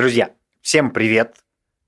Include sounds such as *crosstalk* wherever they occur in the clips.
Друзья, всем привет!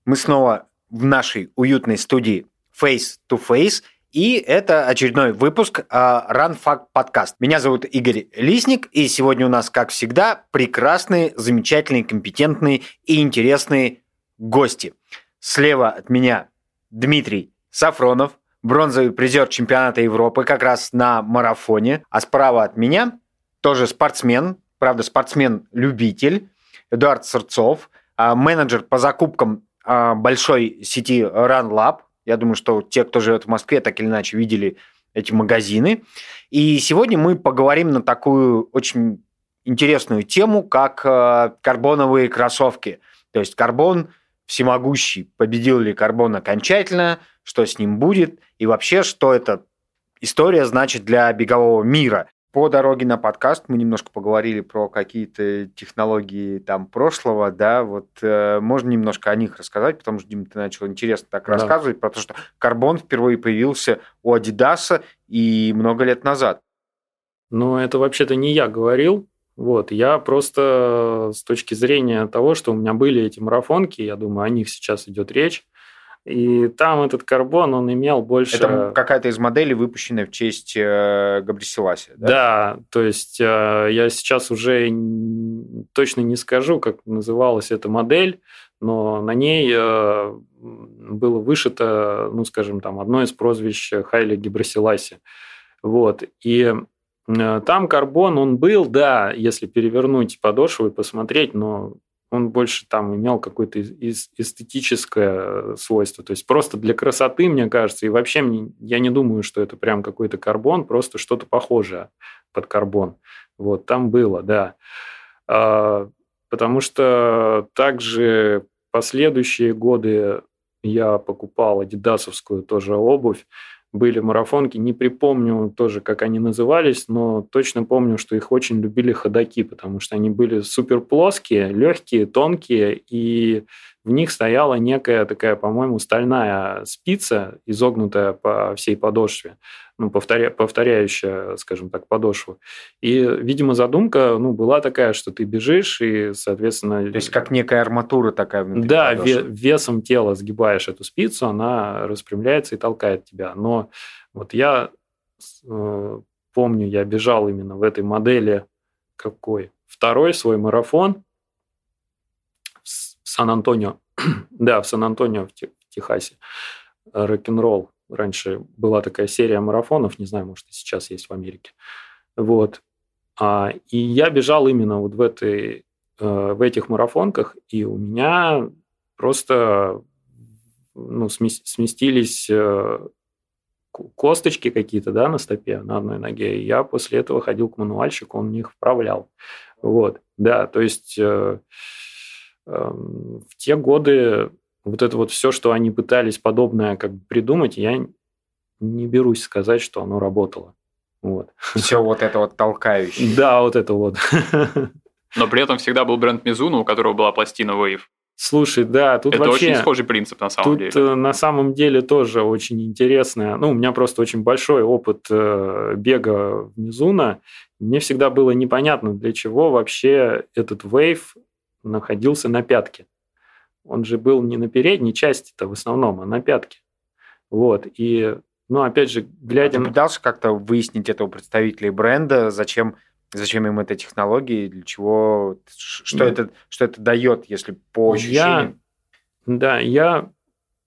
Мы снова в нашей уютной студии Face to Face, и это очередной выпуск э, Run Fact Podcast. Меня зовут Игорь Лисник, и сегодня у нас, как всегда, прекрасные, замечательные, компетентные и интересные гости. Слева от меня Дмитрий Сафронов, бронзовый призер чемпионата Европы как раз на марафоне, а справа от меня тоже спортсмен, правда, спортсмен-любитель, Эдуард Сырцов, а, менеджер по закупкам а, большой сети RunLab. Я думаю, что те, кто живет в Москве, так или иначе видели эти магазины. И сегодня мы поговорим на такую очень интересную тему, как а, карбоновые кроссовки. То есть карбон всемогущий, победил ли карбон окончательно, что с ним будет, и вообще, что эта история значит для бегового мира. По дороге на подкаст мы немножко поговорили про какие-то технологии там прошлого, да, вот э, можно немножко о них рассказать, потому что, Дима, ты начал интересно так да. рассказывать, про то, что карбон впервые появился у Адидаса и много лет назад. Ну, это вообще-то не я говорил, вот, я просто с точки зрения того, что у меня были эти марафонки, я думаю, о них сейчас идет речь, и там этот карбон, он имел больше... Это какая-то из моделей, выпущенная в честь э, Габрисиласи, да? Да, то есть э, я сейчас уже точно не скажу, как называлась эта модель, но на ней э, было вышито, ну, скажем, там, одно из прозвищ Хайли Гибрасиласи. Вот. И там карбон, он был, да, если перевернуть подошву и посмотреть, но он больше там имел какое-то эстетическое свойство. То есть просто для красоты, мне кажется, и вообще мне, я не думаю, что это прям какой-то карбон, просто что-то похожее под карбон. Вот, там было, да. А, потому что также последующие годы я покупал адидасовскую тоже обувь, были марафонки. Не припомню тоже, как они назывались, но точно помню, что их очень любили ходаки, потому что они были супер плоские, легкие, тонкие, и в них стояла некая такая, по-моему, стальная спица, изогнутая по всей подошве, ну, повторя, повторяющая, скажем так, подошву. И, видимо, задумка ну, была такая, что ты бежишь, и, соответственно... То есть как некая арматура такая внутри Да, подошвы. весом тела сгибаешь эту спицу, она распрямляется и толкает тебя. Но вот я э, помню, я бежал именно в этой модели какой? Второй свой марафон, Сан-Антонио, *clears throat* да, в Сан-Антонио в Техасе, рок-н-ролл. Раньше была такая серия марафонов, не знаю, может, и сейчас есть в Америке. Вот. А, и я бежал именно вот в, этой, э, в этих марафонках, и у меня просто ну, сместились э, косточки какие-то да, на стопе, на одной ноге. И я после этого ходил к мануальщику, он их вправлял. Вот, да, то есть э, в те годы вот это вот все, что они пытались подобное как бы придумать, я не берусь сказать, что оно работало. Вот. Все вот это вот толкающее. Да, вот это вот. *laughs* Но при этом всегда был бренд Mizuno, у которого была пластина Wave. Слушай, да, тут это вообще... очень схожий принцип на самом тут деле. Тут на самом деле тоже очень интересно. Ну, у меня просто очень большой опыт э, бега в Мизуна. Мне всегда было непонятно, для чего вообще этот Wave находился на пятке. Он же был не на передней части-то в основном, а на пятке. Вот. И, ну, опять же, глядя... А ты пытался как-то выяснить этого представителей бренда, зачем, зачем им эта технология, для чего, что, да. это, что это дает, если по ощущениям? Я, да, я...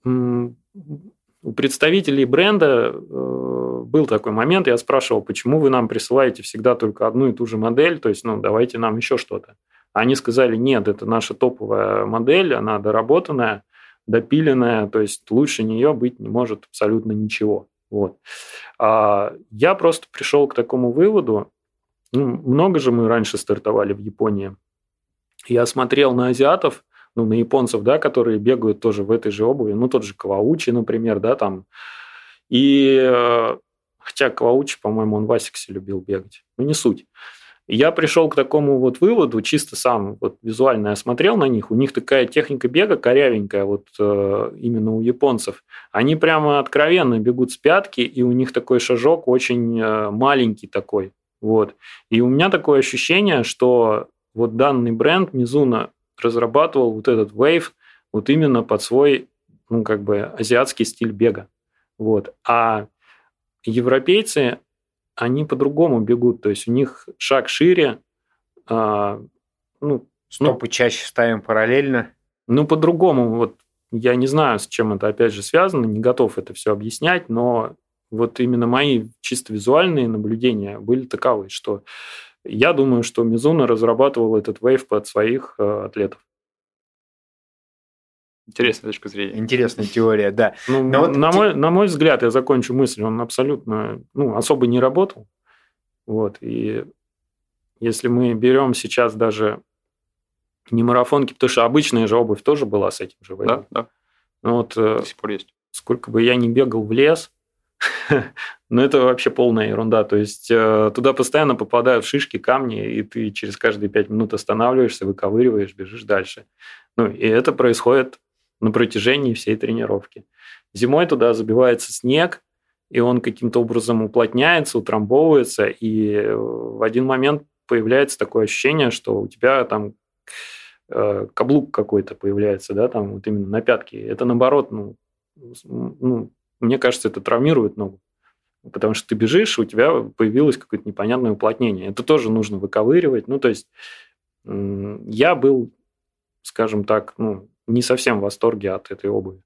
У представителей бренда э, был такой момент, я спрашивал, почему вы нам присылаете всегда только одну и ту же модель, то есть, ну, давайте нам еще что-то. Они сказали, нет, это наша топовая модель, она доработанная, допиленная, то есть лучше нее быть не может абсолютно ничего. Вот. А я просто пришел к такому выводу, ну, много же мы раньше стартовали в Японии. Я смотрел на азиатов, ну, на японцев, да, которые бегают тоже в этой же обуви, ну, тот же Каваучи, например, да, там. И э, хотя Каваучи, по-моему, он в Асиксе любил бегать, но не суть я пришел к такому вот выводу, чисто сам вот визуально я смотрел на них, у них такая техника бега корявенькая, вот э, именно у японцев. Они прямо откровенно бегут с пятки, и у них такой шажок очень э, маленький такой. Вот. И у меня такое ощущение, что вот данный бренд Мизуна, разрабатывал вот этот Wave вот именно под свой, ну, как бы, азиатский стиль бега. Вот. А европейцы, они по-другому бегут, то есть у них шаг шире, а, ну, Стопы ну, чаще ставим параллельно. Ну, по-другому, вот я не знаю, с чем это опять же связано, не готов это все объяснять, но вот именно мои чисто визуальные наблюдения были таковы, что я думаю, что Мизуна разрабатывал этот вейв под своих э, атлетов. Интересная точка зрения. Интересная теория, да. Ну, Но вот на, мой, на мой взгляд, я закончу мысль, он абсолютно, ну, особо не работал. Вот, и если мы берем сейчас даже не марафонки, потому что обычная же обувь тоже была с этим же Да, да. Ну, вот, э, До сих пор есть. Сколько бы я не бегал в лес, *laughs* но это вообще полная ерунда. То есть э, туда постоянно попадают шишки, камни, и ты через каждые пять минут останавливаешься, выковыриваешь, бежишь дальше. Ну, и это происходит на протяжении всей тренировки. Зимой туда забивается снег, и он каким-то образом уплотняется, утрамбовывается, и в один момент появляется такое ощущение, что у тебя там э, каблук какой-то появляется, да, там вот именно на пятке. Это наоборот, ну, ну, мне кажется, это травмирует ногу. Потому что ты бежишь, у тебя появилось какое-то непонятное уплотнение. Это тоже нужно выковыривать. Ну, то есть я был, скажем так, ну, не совсем в восторге от этой обуви.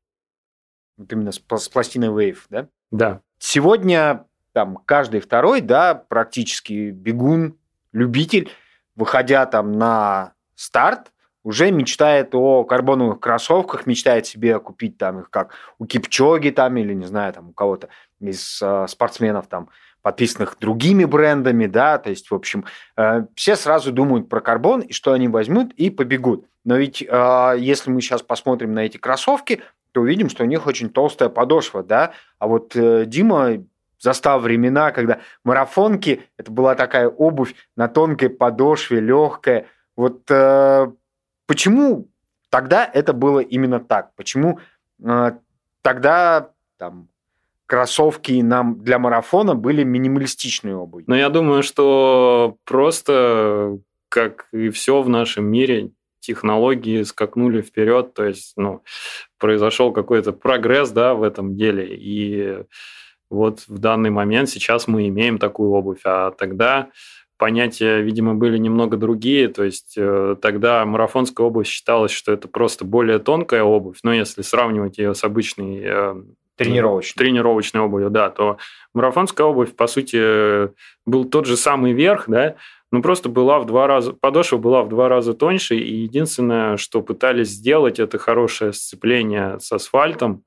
Вот именно с, с пластиной Wave, да? Да. Сегодня там каждый второй, да, практически бегун, любитель, выходя там на старт, уже мечтает о карбоновых кроссовках, мечтает себе купить там их как у Кипчоги там или, не знаю, там у кого-то из э, спортсменов там подписанных другими брендами, да, то есть, в общем, э, все сразу думают про карбон и что они возьмут и побегут. Но ведь э, если мы сейчас посмотрим на эти кроссовки, то увидим, что у них очень толстая подошва, да, а вот э, Дима застал времена, когда марафонки, это была такая обувь на тонкой подошве, легкая. Вот э, почему тогда это было именно так? Почему э, тогда там кроссовки нам для марафона были минималистичной обувью? Ну, я думаю, что просто, как и все в нашем мире, технологии скакнули вперед, то есть, ну, произошел какой-то прогресс, да, в этом деле, и вот в данный момент сейчас мы имеем такую обувь, а тогда понятия, видимо, были немного другие. То есть э, тогда марафонская обувь считалась, что это просто более тонкая обувь. Но если сравнивать ее с обычной э, тренировочной. тренировочной обувью, да, то марафонская обувь, по сути, был тот же самый верх, да, но просто была в два раза, подошва была в два раза тоньше, и единственное, что пытались сделать, это хорошее сцепление с асфальтом,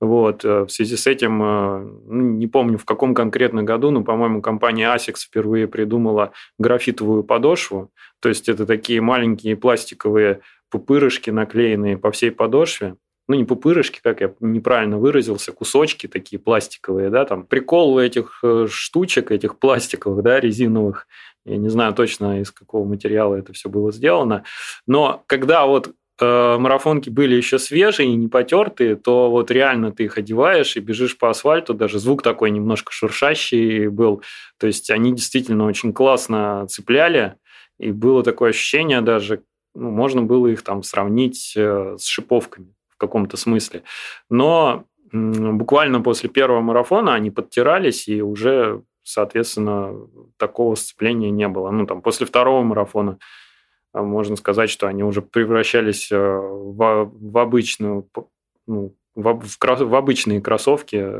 вот. Э, в связи с этим, э, ну, не помню в каком конкретно году, но, по-моему, компания ASICS впервые придумала графитовую подошву. То есть это такие маленькие пластиковые пупырышки, наклеенные по всей подошве. Ну, не пупырышки, как я неправильно выразился, кусочки такие пластиковые, да, там прикол этих э, штучек, этих пластиковых, да, резиновых, я не знаю точно, из какого материала это все было сделано. Но когда вот Э, марафонки были еще свежие и не потертые, то вот реально ты их одеваешь и бежишь по асфальту, даже звук такой немножко шуршащий был. То есть они действительно очень классно цепляли, и было такое ощущение даже, ну, можно было их там сравнить э, с шиповками каком-то смысле. Но буквально после первого марафона они подтирались, и уже, соответственно, такого сцепления не было. Ну, там, после второго марафона а можно сказать, что они уже превращались э, в, в обычную, ну, в, в, в обычные кроссовки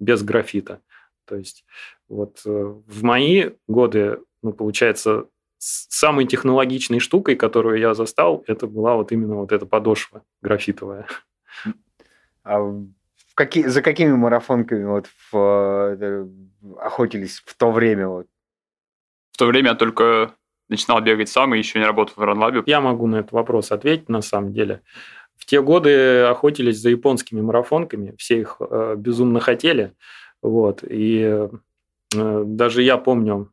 без графита. То есть вот э, в мои годы, ну, получается, самой технологичной штукой, которую я застал, это была вот именно вот эта подошва графитовая. А в какие, за какими марафонками вот в, э, охотились в то время? Вот? В то время только начинал бегать сам и еще не работал в Ранлабе. Я могу на этот вопрос ответить на самом деле. В те годы охотились за японскими марафонками, все их э, безумно хотели. Вот, и э, даже я помню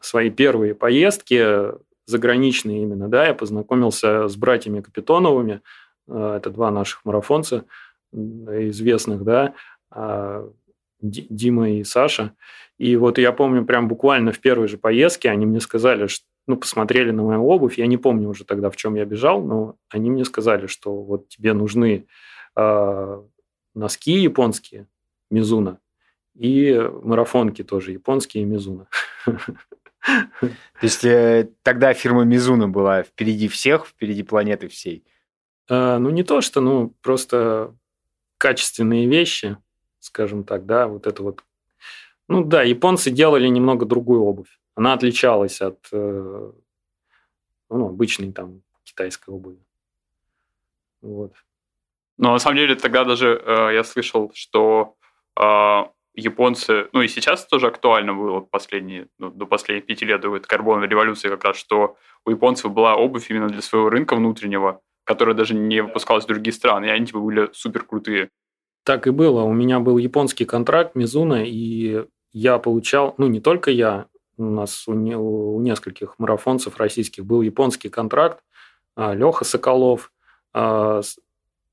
свои первые поездки заграничные именно, да, я познакомился с братьями Капитоновыми, э, это два наших марафонца известных, да, а, Дима и Саша. И вот я помню, прям буквально в первой же поездке они мне сказали, что ну, посмотрели на мою обувь. Я не помню уже тогда, в чем я бежал, но они мне сказали, что вот тебе нужны э, носки японские, Мизуна, и марафонки тоже японские, Мизуна. *laughs* То есть э, тогда фирма Мизуна была впереди всех, впереди планеты всей? Э, ну, не то, что, ну, просто качественные вещи, скажем так, да, вот это вот. Ну да, японцы делали немного другую обувь. Она отличалась от э, ну, обычной там китайской обуви. Вот. Но на самом деле тогда даже э, я слышал, что э, японцы, ну и сейчас тоже актуально было последние, ну, до последних пяти лет до карбоновой революции как раз, что у японцев была обувь именно для своего рынка внутреннего, которая даже не выпускалась в другие страны, и они типа были супер крутые. Так и было. У меня был японский контракт Мизуна, и я получал, ну не только я, у нас у, не, у нескольких марафонцев российских был японский контракт, а, Леха Соколов, а,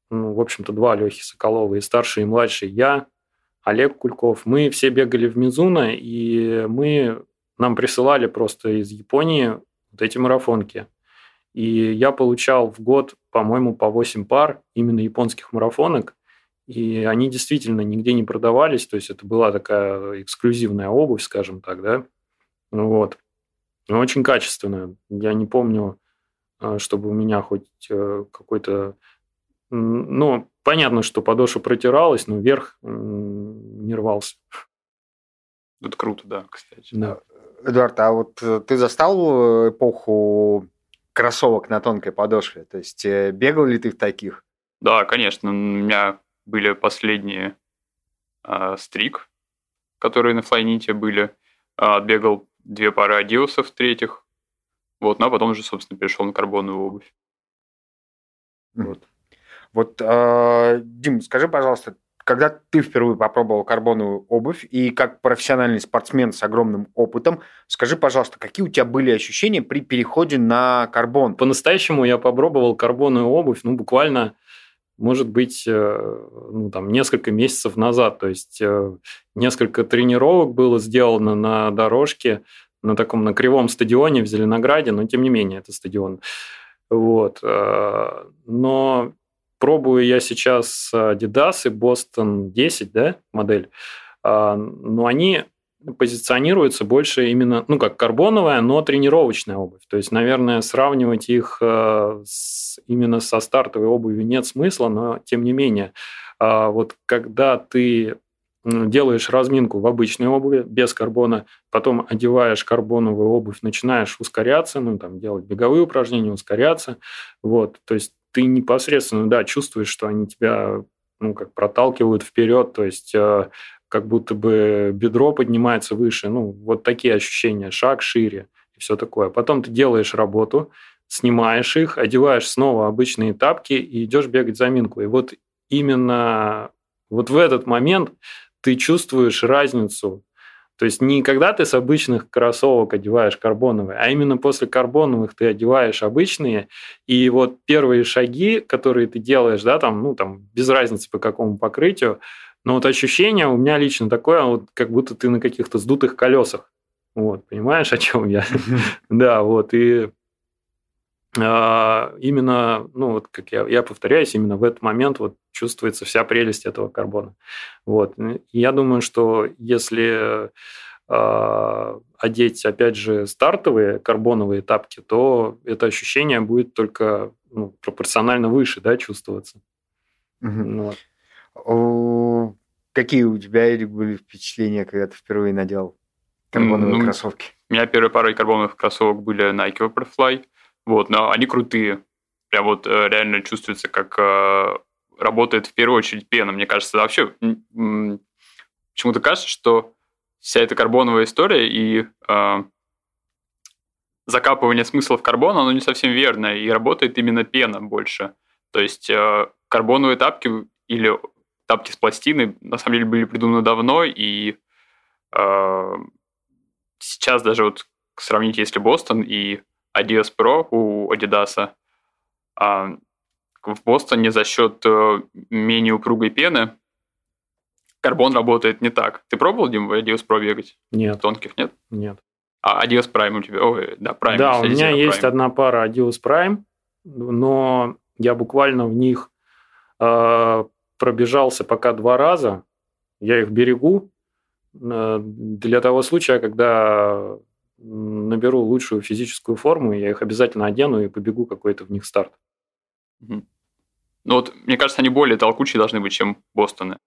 ну, в общем-то, два Лехи Соколова, и старший, и младший я, Олег Кульков. Мы все бегали в Мизуна, и мы, нам присылали просто из Японии вот эти марафонки. И я получал в год, по-моему, по 8 пар именно японских марафонок. И они действительно нигде не продавались. То есть это была такая эксклюзивная обувь, скажем так, да. Вот. Но очень качественная. Я не помню, э, чтобы у меня хоть э, какой-то... Ну, понятно, что подошва протиралась, но верх не рвался. Это круто, да, кстати. Да. Эдуард, а вот э, ты застал эпоху кроссовок на тонкой подошве? То есть бегал ли ты в таких? Да, конечно. У меня были последние э, стрик, которые на флайните были. Э, бегал две пары адиосов третьих. Вот, ну а потом уже, собственно, перешел на карбоновую обувь. Вот. Вот, э, Дим, скажи, пожалуйста, когда ты впервые попробовал карбоновую обувь и как профессиональный спортсмен с огромным опытом, скажи, пожалуйста, какие у тебя были ощущения при переходе на карбон? По-настоящему я попробовал карбоновую обувь, ну, буквально может быть, э, ну, там, несколько месяцев назад. То есть э, несколько тренировок было сделано на дорожке, на таком на кривом стадионе в Зеленограде, но тем не менее это стадион. Вот. Э, но пробую я сейчас Adidas и Boston 10, да, модель. Но они позиционируется больше именно, ну, как карбоновая, но тренировочная обувь. То есть, наверное, сравнивать их э, с, именно со стартовой обувью нет смысла, но тем не менее, вот когда ты делаешь разминку в обычной обуви без карбона, потом одеваешь карбоновую обувь, начинаешь ускоряться, ну, там, делать беговые упражнения, ускоряться, вот, то есть ты непосредственно, да, чувствуешь, что они тебя, ну, как проталкивают вперед, то есть э, как будто бы бедро поднимается выше, ну, вот такие ощущения, шаг шире и все такое. Потом ты делаешь работу, снимаешь их, одеваешь снова обычные тапки и идешь бегать заминку. И вот именно вот в этот момент ты чувствуешь разницу. То есть не когда ты с обычных кроссовок одеваешь карбоновые, а именно после карбоновых ты одеваешь обычные, и вот первые шаги, которые ты делаешь, да, там, ну, там, без разницы по какому покрытию, но вот ощущение у меня лично такое, вот как будто ты на каких-то сдутых колесах. Вот, понимаешь, о чем я? *laughs* Да, вот, и именно, ну, вот как я, я повторяюсь, именно в этот момент вот чувствуется вся прелесть этого карбона. Вот. Я думаю, что если э, одеть, опять же, стартовые карбоновые тапки, то это ощущение будет только ну, пропорционально выше да, чувствоваться. Угу. Вот. Какие у тебя, Эрик, были впечатления, когда ты впервые надел карбоновые ну, кроссовки? У меня первые пары карбоновых кроссовок были Nike Vaporfly. Вот, но они крутые. Прям вот э, реально чувствуется, как э, работает в первую очередь пена. Мне кажется, вообще почему-то кажется, что вся эта карбоновая история и э, закапывание смысла в карбон, оно не совсем верно, и работает именно пена больше. То есть э, карбоновые тапки или тапки с пластины на самом деле были придуманы давно, и э, сейчас даже вот сравнить, если Бостон и Adidas Pro у Adidas, э, в Бостоне за счет э, менее упругой пены карбон работает не так. Ты пробовал, Дим, в Adidas Pro бегать? Нет. Тонких нет? Нет. А Adios Prime у тебя? Ой, да, Prime. Да, у меня Zero есть Prime. одна пара Adios Prime, но я буквально в них э, пробежался пока два раза. Я их берегу э, для того случая, когда наберу лучшую физическую форму, я их обязательно одену и побегу какой-то в них старт. Ну вот, мне кажется, они более толкучие должны быть, чем Бостоны.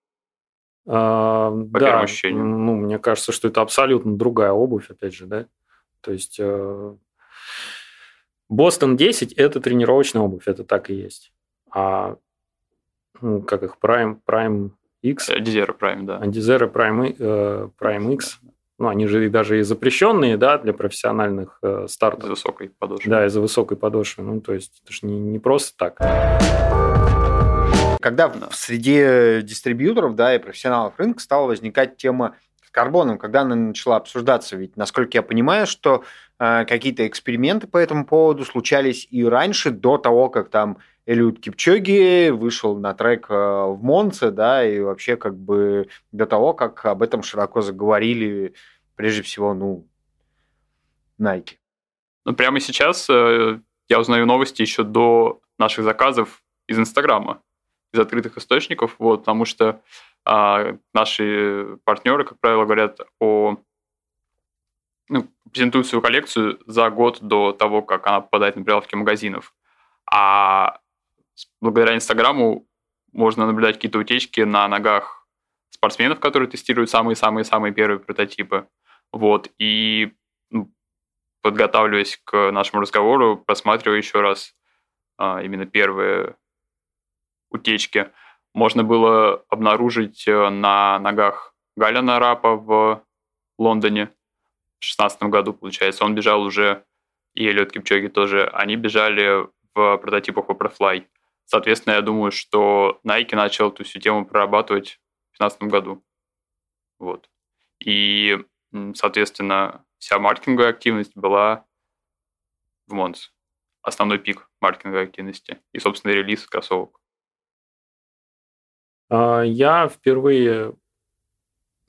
А, По да, первым ощущениям. ну, мне кажется, что это абсолютно другая обувь, опять же, да. То есть э, Бостон 10 – это тренировочная обувь, это так и есть. А ну, как их, Prime, Prime X, Э, Dizero Prime, да. Андизера Prime, э, Prime X, ну, они же и даже и запрещенные, да, для профессиональных э, стартов. высокой подошвой. Да, из-за высокой подошвы. Ну, то есть это же не, не просто так. Когда Да. в среде дистрибьюторов, да, и профессионалов рынка стала возникать тема с карбоном, когда она начала обсуждаться, ведь, насколько я понимаю, что э, какие-то эксперименты по этому поводу случались и раньше, до того, как там Элиот Кипчоги вышел на трек э, в Монце, да, и вообще как бы до того, как об этом широко заговорили, прежде всего, ну, Nike. Ну, прямо сейчас э, я узнаю новости еще до наших заказов из Инстаграма, из открытых источников, вот, потому что а, наши партнеры, как правило, говорят о ну, презентуют свою коллекцию за год до того, как она попадает на прилавки магазинов. А благодаря Инстаграму можно наблюдать какие-то утечки на ногах спортсменов, которые тестируют самые-самые-самые первые прототипы. Вот. И ну, подготавливаясь к нашему разговору, просматриваю еще раз а, именно первые утечки. Можно было обнаружить э, на ногах Галяна Рапа в Лондоне в 2016 году, получается. Он бежал уже, и Эллиот Кипчоги тоже. Они бежали в прототипах Vaporfly. Соответственно, я думаю, что Nike начал эту всю тему прорабатывать в 2015 году. Вот. И, соответственно, вся маркетинговая активность была в Монс. Основной пик маркетинговой активности. И, собственно, релиз кроссовок. А, Я впервые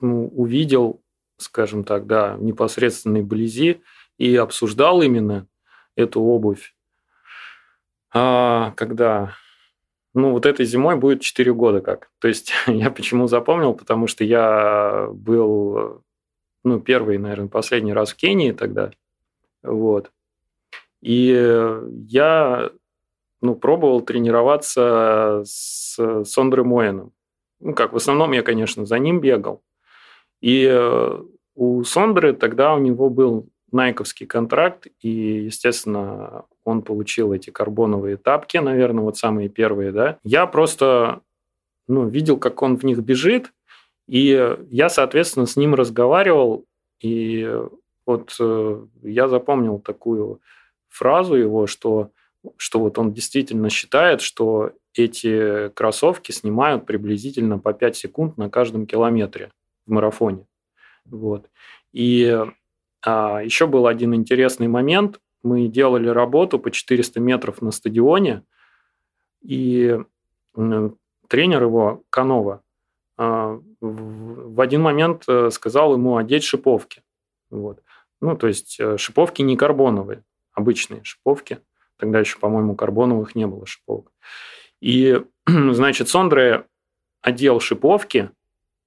ну, увидел, скажем так, да, непосредственной близи и обсуждал именно эту обувь, А, когда, ну, вот этой зимой будет 4 года как. То есть *laughs* я почему запомнил, потому что я был, ну, первый, наверное, последний раз в Кении тогда, вот. И я ну, пробовал тренироваться с Сондре Моином. Ну, как, в основном я, конечно, за ним бегал. И э, у Сондры тогда у него был найковский контракт, и, естественно, он получил эти карбоновые тапки, наверное, вот самые первые, да. Я просто, ну, видел, как он в них бежит, и я, соответственно, с ним разговаривал, и вот э, я запомнил такую фразу его, что что вот он действительно считает, что эти кроссовки снимают приблизительно по 5 секунд на каждом километре в марафоне. Вот. И а, еще был один интересный момент. Мы делали работу по 400 метров на стадионе, и тренер его, Канова, а, в, один момент э, сказал ему одеть шиповки. Вот. Ну, то есть э, шиповки не карбоновые, обычные шиповки. Тогда еще, по-моему, карбоновых не было шиповок. И, *clears throat* значит, Сондре одел шиповки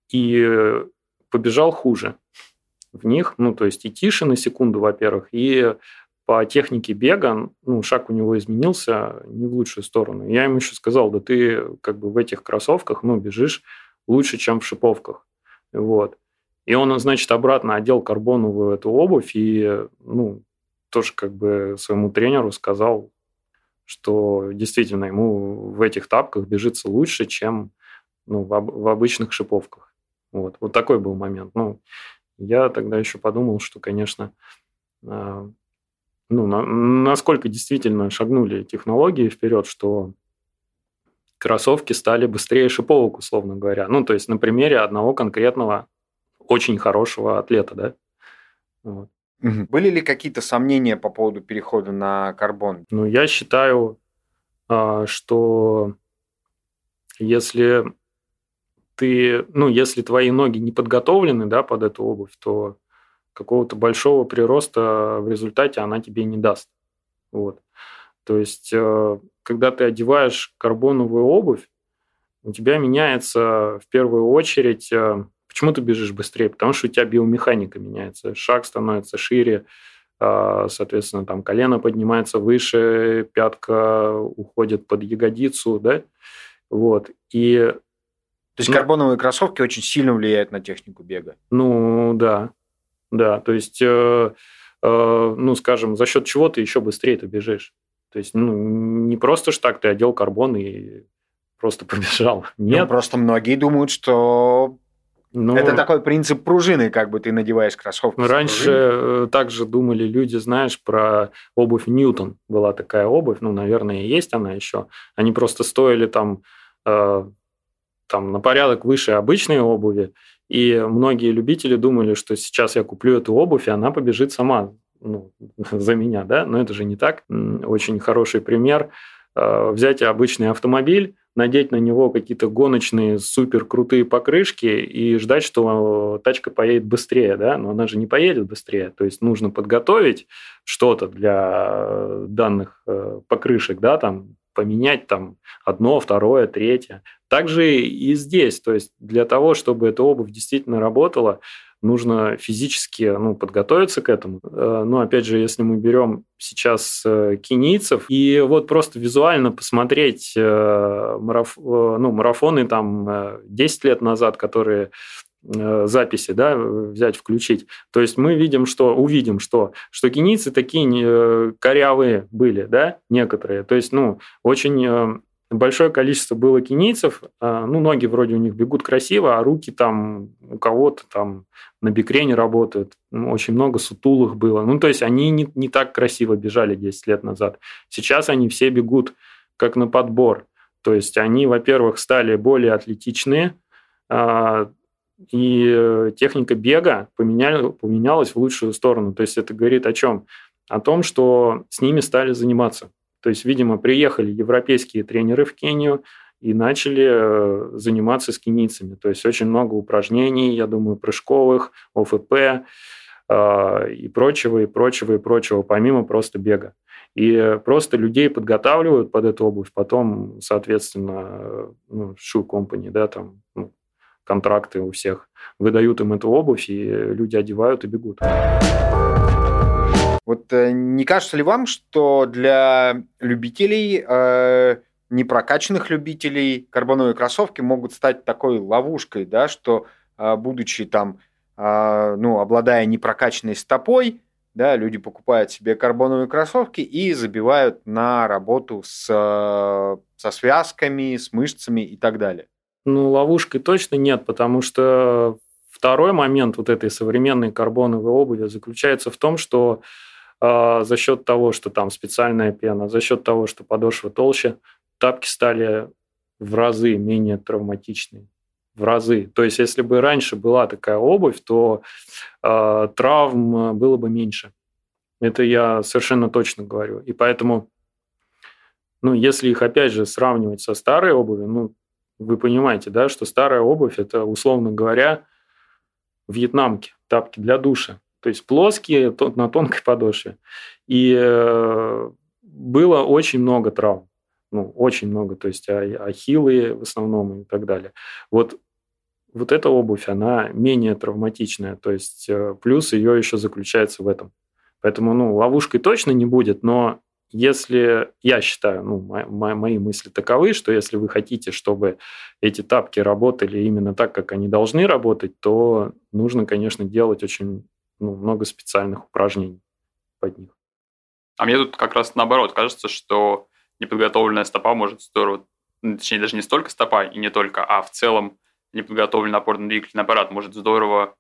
и побежал хуже в них. Ну, то есть и тише на секунду, во-первых, и по технике бега, ну, шаг у него изменился не в лучшую сторону. Я ему еще сказал, да ты как бы в этих кроссовках, ну, бежишь лучше, чем в шиповках. Вот. И он, значит, обратно одел карбоновую эту обувь и, ну, тоже как бы своему тренеру сказал, что действительно ему в этих тапках бежится лучше, чем ну, в, об- в обычных шиповках. Вот. вот такой был момент. Ну, я тогда еще подумал, что, конечно, э, ну, на- насколько действительно шагнули технологии вперед, что кроссовки стали быстрее шиповок, условно говоря. Ну, то есть на примере одного конкретного очень хорошего атлета, да. Вот. Были ли какие-то сомнения по поводу перехода на карбон? Ну, я считаю, а, что если ты, ну, если твои ноги не подготовлены, да, под эту обувь, то какого-то большого прироста в результате она тебе не даст. Вот. То есть, э, когда ты одеваешь карбоновую обувь, у тебя меняется в первую очередь, э, почему ты бежишь быстрее? Потому что у тебя биомеханика меняется, шаг становится шире, э, соответственно, там колено поднимается выше, пятка уходит под ягодицу, да, вот. И то есть ну, карбоновые кроссовки очень сильно влияют на технику бега. Ну да, да. То есть, э, э, ну скажем, за счет чего ты еще быстрее ты бежишь? То есть, ну не просто ж так ты одел карбон и просто *laughs* побежал. Ну, Нет. Ну, просто многие думают, что ну, это такой принцип пружины, как бы ты надеваешь кроссовки. Раньше э, также думали люди, знаешь, про обувь Ньютон. Была такая обувь, ну, наверное, есть она еще. Они просто стоили там э, там на порядок выше обычной обуви, и многие любители думали, что сейчас я куплю эту обувь, и она побежит сама ну, *laughs* за меня, да, но это же не так. Очень хороший пример. Э, взять обычный автомобиль, надеть на него какие-то гоночные супер крутые покрышки и ждать, что тачка поедет быстрее, да, но она же не поедет быстрее. То есть нужно подготовить что-то для данных э, покрышек, да, там поменять там одно, второе, третье. Также и здесь, то есть для того, чтобы эта обувь действительно работала, нужно физически ну, подготовиться к этому. Э, но опять же, если мы берем сейчас э, кенийцев и вот просто визуально посмотреть э, мараф... ну, марафоны там 10 лет назад, которые записи, да, взять, включить. То есть мы видим, что, увидим, что, что кенийцы такие э, корявые были, да, некоторые. То есть, ну, очень э, большое количество было кенийцев, ну, ноги вроде у них бегут красиво, а руки там у кого-то там на бикрене работают. Ну, очень много сутулых было. Ну, то есть они не, не так красиво бежали 10 лет назад. Сейчас они все бегут как на подбор. То есть они, во-первых, стали более атлетичные, а, и э, техника бега поменяли, поменялась в лучшую сторону. То есть это говорит о чем? О том, что с ними стали заниматься. То есть, видимо, приехали европейские тренеры в Кению и начали э, заниматься с кенийцами. То есть очень много упражнений, я думаю, прыжковых, ОФП э, и прочего, и прочего, и прочего, помимо просто бега. И просто людей подготавливают под эту обувь, потом, соответственно, ну, shoe company, да, там, ну, контракты у всех, выдают им эту обувь, и люди одевают и бегут. Вот э, не кажется ли вам, что для любителей, э, непрокачанных любителей, карбоновые кроссовки могут стать такой ловушкой, да, что, э, будучи там, э, ну, обладая непрокачанной стопой, да, люди покупают себе карбоновые кроссовки и забивают на работу с, э, со связками, с мышцами и так далее. Ну, ловушкой точно нет, потому что второй момент вот этой современной карбоновой обуви заключается в том, что э, за счет того, что там специальная пена, за счет того, что подошва толще, тапки стали в разы менее травматичные. В разы. То есть, если бы раньше была такая обувь, то э, травм было бы меньше. Это я совершенно точно говорю. И поэтому, ну, если их опять же сравнивать со старой обувью, ну, вы понимаете, да, что старая обувь – это, условно говоря, вьетнамки, тапки для душа. То есть плоские, на тонкой подошве. И э, было очень много травм. Ну, очень много. То есть а, ахиллы в основном и так далее. Вот, вот эта обувь, она менее травматичная. То есть э, плюс ее еще заключается в этом. Поэтому, ну, ловушкой точно не будет, но если, я считаю, ну, мои мысли таковы, что если вы хотите, чтобы эти тапки работали именно так, как они должны работать, то нужно, конечно, делать очень ну, много специальных упражнений под них. А мне тут как раз наоборот кажется, что неподготовленная стопа может здорово, ну, точнее, даже не столько стопа и не только, а в целом неподготовленный опорно-двигательный аппарат может здорово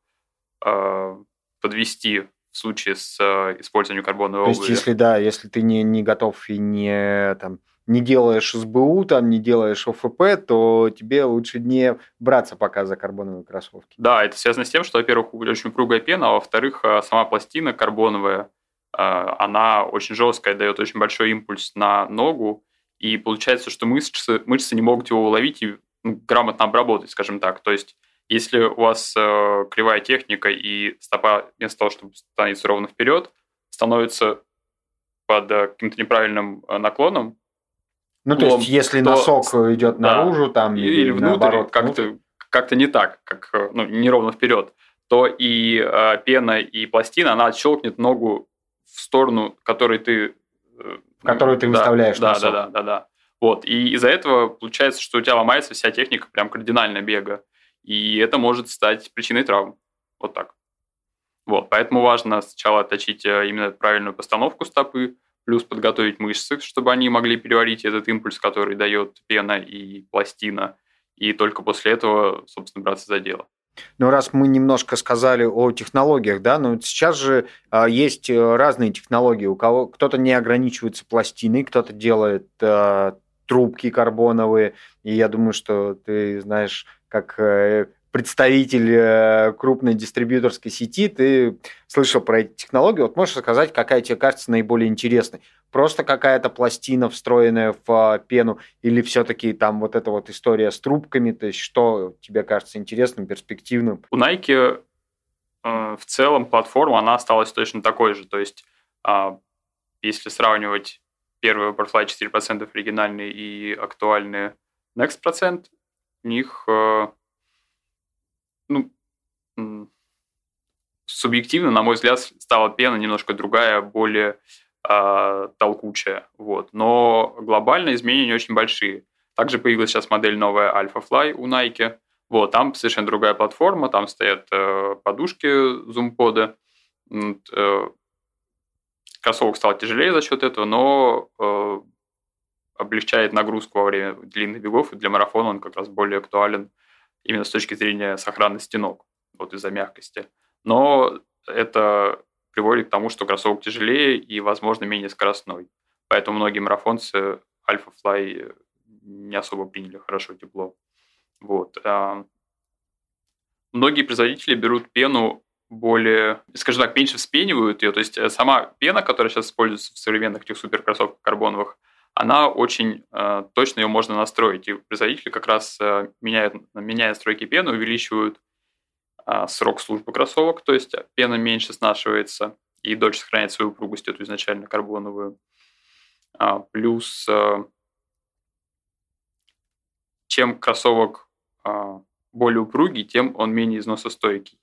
э, подвести в случае с э, использованием карбоновой обуви. То есть, если да, если ты не, не готов и не там не делаешь СБУ, там не делаешь ОФП, то тебе лучше не браться пока за карбоновые кроссовки. Да, это связано с тем, что, во-первых, очень упругая пена, а во-вторых, э, сама пластина карбоновая, э, она очень жесткая, дает очень большой импульс на ногу, и получается, что мышцы, мышцы не могут его уловить и ну, грамотно обработать, скажем так. То есть Если у вас э, кривая техника и стопа вместо того, чтобы становиться ровно вперед, становится под э, каким-то неправильным э, наклоном. Ну, то есть, если то, носок идет да, наружу, там, или, или внутрь, наоборот, как-то, как-то не так, как, э, ну, не ровно вперед, то и э, пена, и пластина, она отщелкнет ногу в сторону, которой ты... Э, в которую ты да, выставляешь да, носок. Да, да, да, да. Вот, и из-за этого получается, что у тебя ломается вся техника прям кардинально бега. И это может стать причиной травм. Вот так. Вот, поэтому важно сначала отточить э, именно правильную постановку стопы, плюс подготовить мышцы, чтобы они могли переварить этот импульс, который дает пена и пластина, и только после этого, собственно, браться за дело. Ну, раз мы немножко сказали о технологиях, да, но сейчас же а, есть э, разные технологии. У кого кто-то не ограничивается пластиной, кто-то делает а, трубки карбоновые. И я думаю, что ты знаешь, как э, представитель э, крупной дистрибьюторской сети, ты слышал про эти технологии. Вот можешь сказать, какая тебе кажется наиболее интересной? Просто какая-то пластина, встроенная в а, пену, или все-таки там вот эта вот история с трубками, то есть что тебе кажется интересным, перспективным? У Nike э, в целом платформа, она осталась точно такой же. То есть э, если сравнивать первый Vaporfly 4% оригинальный и актуальный Next процент, у них э, ну, субъективно, на мой взгляд, стала пена немножко другая, более э, толкучая. Вот. Но глобально изменения очень большие. Также появилась сейчас модель новая Alpha Fly у Nike. Вот, там совершенно другая платформа, там стоят э, подушки зумпода. Э, кроссовок стал тяжелее за счет этого, но э, облегчает нагрузку во время длинных бегов, и для марафона он как раз более актуален именно с точки зрения сохранности ног, вот из-за мягкости. Но это приводит к тому, что кроссовок тяжелее и, возможно, менее скоростной. Поэтому многие марафонцы Alpha Fly не особо приняли хорошо тепло. Вот. А, многие производители берут пену более, скажем так, меньше вспенивают ее. То есть э, сама пена, которая сейчас используется в современных этих суперкроссовках карбоновых, она очень э, точно ее можно настроить. И производители как раз э, меняют, меняя настройки пены, увеличивают э, срок службы кроссовок, то есть пена меньше снашивается и дольше сохраняет свою упругость, эту изначально карбоновую. А, плюс, э, чем кроссовок э, более упругий, тем он менее износостойкий.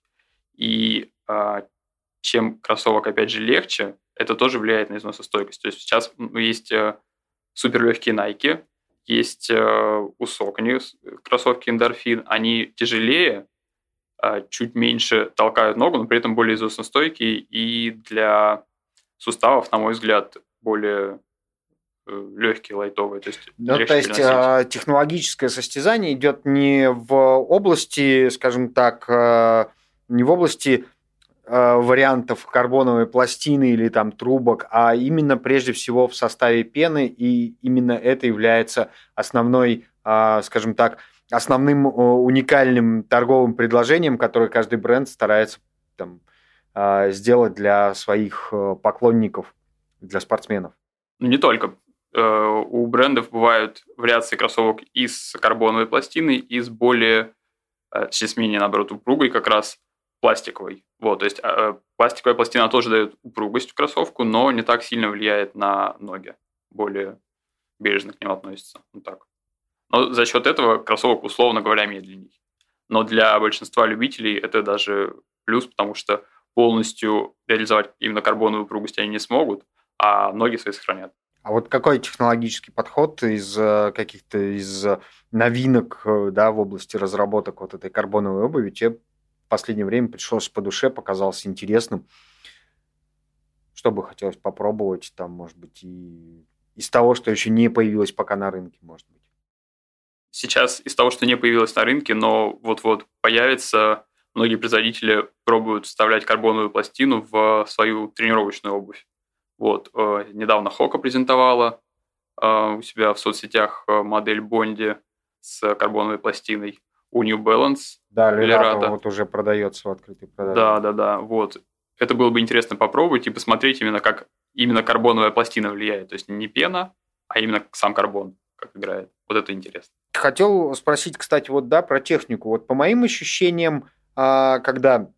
И э, чем кроссовок, опять же, легче, это тоже влияет на износостойкость. То есть сейчас есть э, суперлегкие Nike, есть э, у Sokny кроссовки эндорфин, они тяжелее, э, чуть меньше толкают ногу, но при этом более износостойкие и для суставов, на мой взгляд, более э, легкие, лайтовые. То есть, ну, то есть э, технологическое состязание идет не в области, скажем так, э, не в области вариантов карбоновой пластины или там трубок, а именно прежде всего в составе пены, и именно это является основной, э, скажем так, основным э, уникальным торговым предложением, которое каждый бренд старается там, сделать для своих поклонников, для спортсменов. Ну, не только. У брендов бывают вариации кроссовок из карбоновой пластины, из более, с менее, наоборот, упругой как раз пластиковой. Вот, то есть э, пластиковая пластина тоже дает упругость в кроссовку, но не так сильно влияет на ноги. Более бережно к ним относится. Вот так. Но за счет этого кроссовок, условно говоря, медленней. Но для большинства любителей это даже плюс, потому что полностью реализовать именно карбоновую упругость они не смогут, а ноги свои сохранят. А вот какой технологический подход из э, каких-то из новинок э, да, в области разработок вот этой карбоновой обуви тебе последнее время пришелся по душе, показался интересным. Что бы хотелось попробовать, там, может быть, и из того, что еще не появилось пока на рынке, может быть. Сейчас из того, что не появилось на рынке, но вот-вот появится, многие производители пробуют вставлять карбоновую пластину в свою тренировочную обувь. Вот, э, недавно Хока презентовала э, у себя в соцсетях э, модель Бонди с карбоновой пластиной у New Balance. Да, Лерата вот уже продается в открытой продаже. Да, да, да, вот. Это было бы интересно попробовать и посмотреть именно, как именно карбоновая пластина влияет. То есть не пена, а именно сам карбон, как играет. Вот это интересно. Хотел спросить, кстати, вот да, про технику. Вот по моим ощущениям, а, когда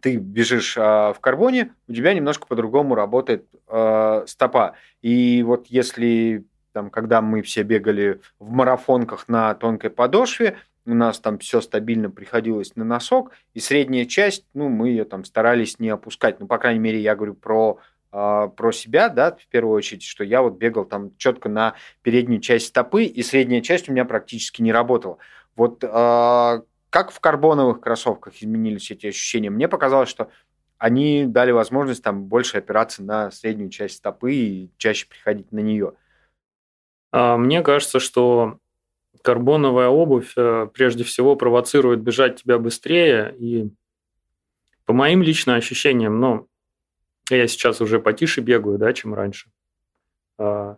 ты бежишь а, в карбоне, у тебя немножко по-другому работает э, стопа. И вот если там, когда мы все бегали в марафонках на тонкой подошве, у нас там все стабильно приходилось на носок, и средняя часть, ну, мы ее там старались не опускать. Ну, по крайней мере, я говорю про про себя, да, в первую очередь, что я вот бегал там четко на переднюю часть стопы, и средняя часть у меня практически не работала. Вот как в карбоновых кроссовках изменились эти ощущения? Мне показалось, что они дали возможность там больше опираться на среднюю часть стопы и чаще приходить на нее. А, мне кажется, что карбоновая обувь э, прежде всего провоцирует бежать тебя быстрее. И по моим личным ощущениям, ну, я сейчас уже потише бегаю, да, чем раньше. А,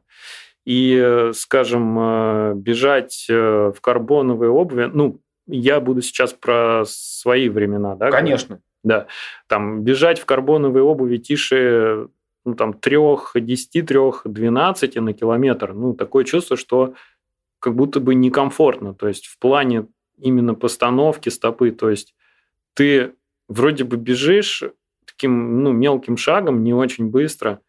и, э, скажем, э, бежать в карбоновой обуви, ну, я буду сейчас про свои времена, да? Конечно. Да. Там бежать в карбоновой обуви тише ну, там, 3, 10, 3, 12 на километр. Ну, такое чувство, что как будто бы некомфортно. То есть в плане именно постановки стопы. То есть ты вроде бы бежишь таким ну, мелким шагом, не очень быстро,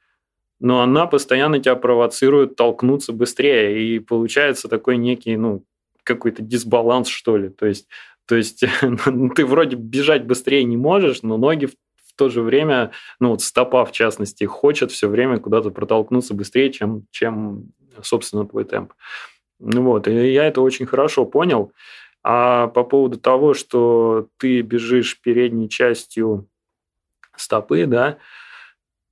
но она постоянно тебя провоцирует толкнуться быстрее. И получается такой некий, ну, какой-то дисбаланс, что ли. То есть, то есть *laughs* ты вроде бежать быстрее не можешь, но ноги в, в то же время, ну вот стопа в частности, хочет все время куда-то протолкнуться быстрее, чем, чем собственно, твой темп. Ну вот, и я это очень хорошо понял. А по поводу того, что ты бежишь передней частью стопы, да,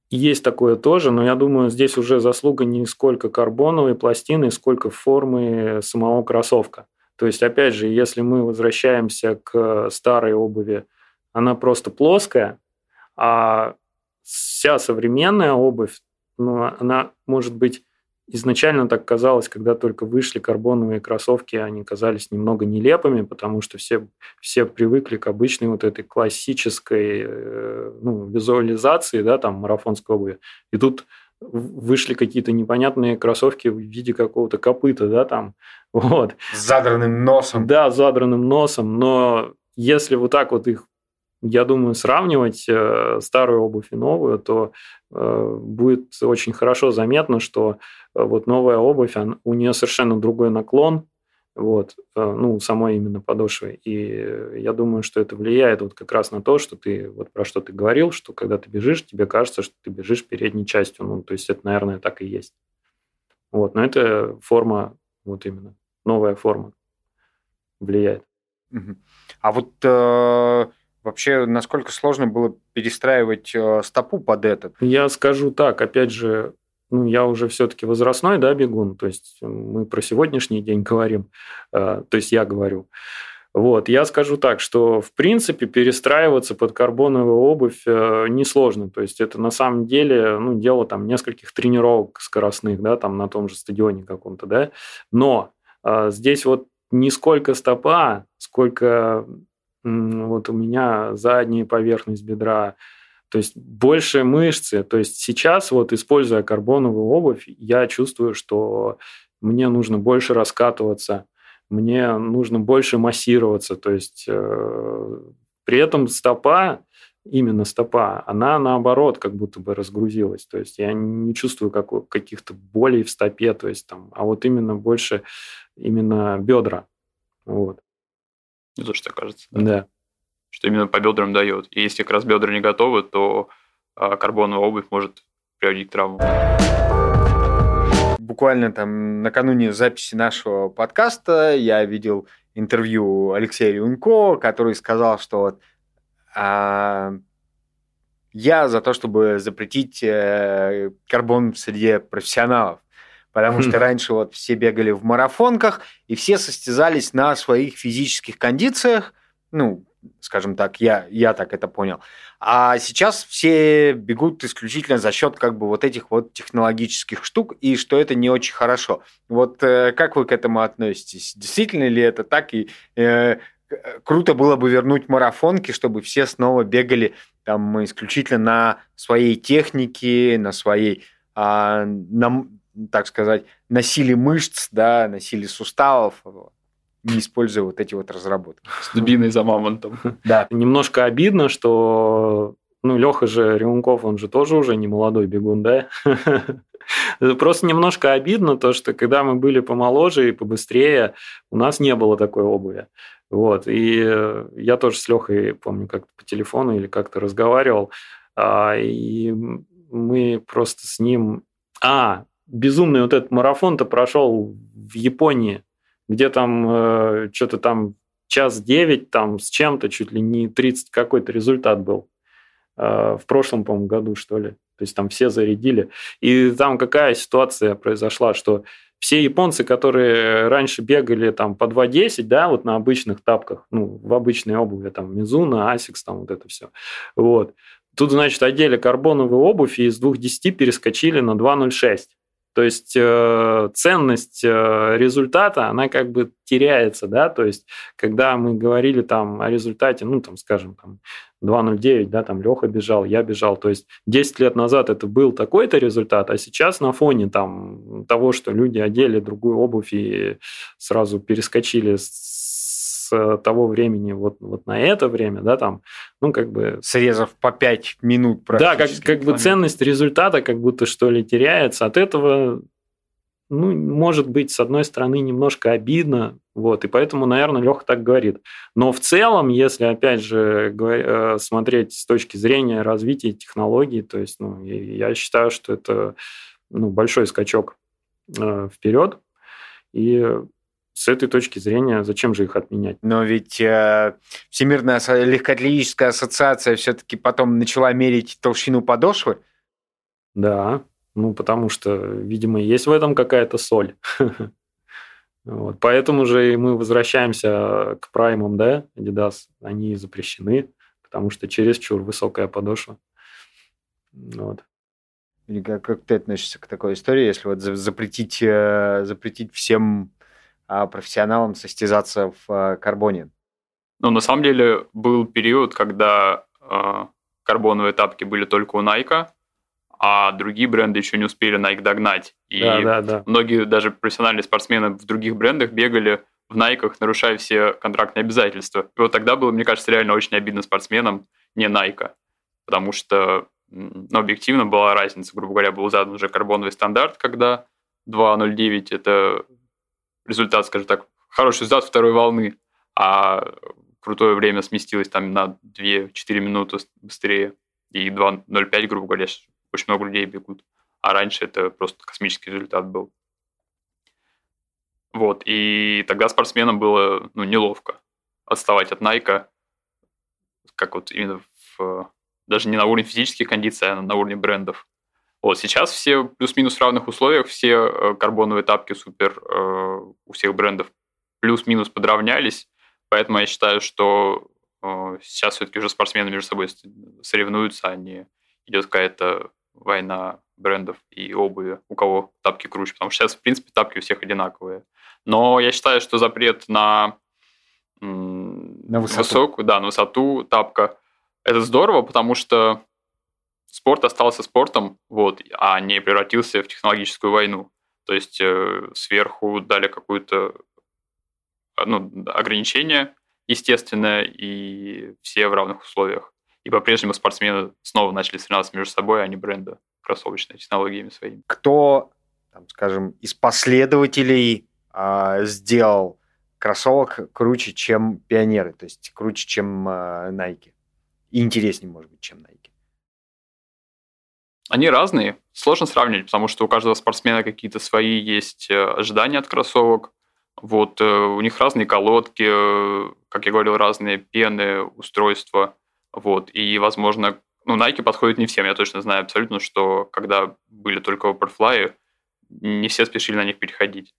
есть такое тоже, но я думаю, здесь уже заслуга не сколько карбоновой пластины, сколько формы самого кроссовка. То есть, опять же, если мы возвращаемся к старой обуви, она просто плоская, а вся современная обувь, ну, она может быть изначально так казалось, когда только вышли карбоновые кроссовки, они казались немного нелепыми, потому что все, все привыкли к обычной вот этой классической э, ну, визуализации, да, там, марафонской обуви. И тут вышли какие-то непонятные кроссовки в виде какого-то копыта, да, там, *laughs* вот. С задранным носом. Да, с задранным носом, но если вот так вот их я думаю, сравнивать э, старую обувь и новую, то э, будет очень хорошо заметно, что э, вот новая обувь, у нее совершенно другой наклон, вот, ну, самой именно подошвы. И я думаю, что это влияет вот как раз на то, что ты, вот про что ты говорил, что когда ты бежишь, тебе кажется, что ты бежишь передней частью. Ну, то есть это, наверное, так и есть. Вот, но это форма, вот именно, новая форма влияет. А вот э, Вообще, насколько сложно было перестраивать э, стопу под этот? Я скажу так, опять же, ну, я уже все-таки возрастной, да, бегун, то есть мы про сегодняшний день говорим, э, то есть я говорю. Вот, я скажу так, что в принципе перестраиваться под карбоновую обувь э, несложно. То есть это на самом деле ну, дело там нескольких тренировок скоростных, да, там на том же стадионе каком-то, да. Но здесь вот не сколько стопа, сколько вот у меня задняя поверхность бедра, то есть больше мышцы. То есть сейчас, вот используя карбоновую обувь, я чувствую, что мне нужно больше раскатываться, мне нужно больше массироваться. То есть э, при этом стопа, именно стопа, она наоборот как будто бы разгрузилась. То есть я не чувствую как, каких-то болей в стопе, то есть там, а вот именно больше именно бедра. Вот. Мне тоже так кажется. Да. да. Что именно по бедрам дает. И если как раз бедра не готовы, то а, карбоновая обувь может приводить к травмам. Буквально там накануне записи нашего подкаста я видел интервью Алексея Люнько, который сказал, что а, я за то, чтобы запретить э, карбон в среде профессионалов. Потому что *laughs* раньше вот все бегали в марафонках, и все состязались на своих физических кондициях. Ну, скажем так, я, я так это понял. А сейчас все бегут исключительно за счет как бы вот этих вот технологических штук, и что это не очень хорошо. Вот э, как вы к этому относитесь? Действительно ли это так? И э, круто было бы вернуть марафонки, чтобы все снова бегали там исключительно на своей технике, на своей, а, на так сказать, на силе мышц, да, на силе суставов, не используя вот эти вот разработки. С дубиной за мамонтом. *laughs* Да. Немножко обидно, что ну, Леха же Ремунков, он же тоже уже не молодой бегун, да? *laughs* Просто немножко обидно то, что когда мы были помоложе и побыстрее, у нас не было такой обуви. Вот. И я тоже с Лехой, помню, как по телефону или как-то разговаривал, а, и мы просто с ним... А, безумный вот этот марафон-то прошел в Японии, где там э, что-то там час девять там с чем-то, чуть ли не 30 какой-то результат был. Э, в прошлом, по-моему, году, что ли. То есть там все зарядили. И там какая ситуация произошла, что все японцы, которые раньше бегали там по 2.10, да, вот на обычных тапках, ну, в обычной обуви, там, Мизуно, Асикс, там вот это все, вот. Тут, значит, одели карбоновую обувь и из 2.10 перескочили на 2.06. То есть э, ценность э, результата, она как бы теряется, да, то есть когда мы говорили там о результате, ну, там, скажем, там 2.09, да, там Леха бежал, я бежал, то есть 10 лет назад это был такой-то результат, а сейчас на фоне там того, что люди одели другую обувь и сразу перескочили с того времени вот, вот на это время, да, там, ну, как бы... Срезав по 5 минут Да, как, как бы ценность результата как будто что ли теряется. От этого, ну, может быть, с одной стороны, немножко обидно, вот, и поэтому, наверное, Леха так говорит. Но в целом, если, опять же, э, смотреть с точки зрения развития технологий, то есть, ну, я считаю, что это ну, большой скачок э, вперед. И с этой точки зрения, зачем же их отменять? Но ведь э, Всемирная легкоатлетическая ассоциация все-таки потом начала мерить толщину подошвы. Да, ну потому что, видимо, есть в этом какая-то соль. *laughs* Вот. Поэтому же мы возвращаемся к праймам, да, Adidas. Они запрещены, потому что чересчур высокая подошва. Вот. Как, как ты относишься к такой истории, если вот запретить, э, запретить всем профессионалам состязаться в а, карбоне? Ну, на самом деле, был период, когда э, карбоновые тапки были только у Nike, а другие бренды еще не успели Nike догнать. И да, да, да. многие даже профессиональные спортсмены в других брендах бегали в Найках, нарушая все контрактные обязательства. И вот тогда было, мне кажется, реально очень обидно спортсменам не Найка, потому что, ну, объективно была разница. Грубо говоря, был задан уже карбоновый стандарт, когда 2.09 – это результат, скажем так, хороший результат второй волны, а крутое время сместилось там на 2-4 минуты быстрее, и 2.05, грубо говоря, очень много людей бегут. А раньше это просто космический результат был. Вот, и тогда спортсменам было ну, неловко отставать от Найка, как вот именно в, даже не на уровне физических кондиций, а на уровне брендов. Вот сейчас все плюс-минус в равных условиях, все э, карбоновые тапки супер э, у всех брендов плюс-минус подравнялись, поэтому я считаю, что э, сейчас все-таки уже спортсмены между собой соревнуются, а не идет какая-то война брендов и обуви, у кого тапки круче, потому что сейчас, в принципе, тапки у всех одинаковые. Но я считаю, что запрет на, на высоту. высокую, да, на высоту тапка, это здорово, потому что спорт остался спортом, вот, а не превратился в технологическую войну. То есть э, сверху дали какую-то ну, ограничение естественное, и все в равных условиях. И по-прежнему спортсмены снова начали соревноваться между собой, а не бренды кроссовочными технологиями своими. Кто, там, скажем, из последователей э, сделал кроссовок круче, чем пионеры, то есть круче, чем э, Nike? И интереснее, может быть, чем Nike? Они разные, сложно сравнивать, потому что у каждого спортсмена какие-то свои есть э, ожидания от кроссовок. Вот, э, у них разные колодки, э, как я говорил, разные пены, устройства. Вот, и, возможно, ну, Nike подходит не всем. Я точно знаю абсолютно, что когда были только Vaporfly, не все спешили на них переходить,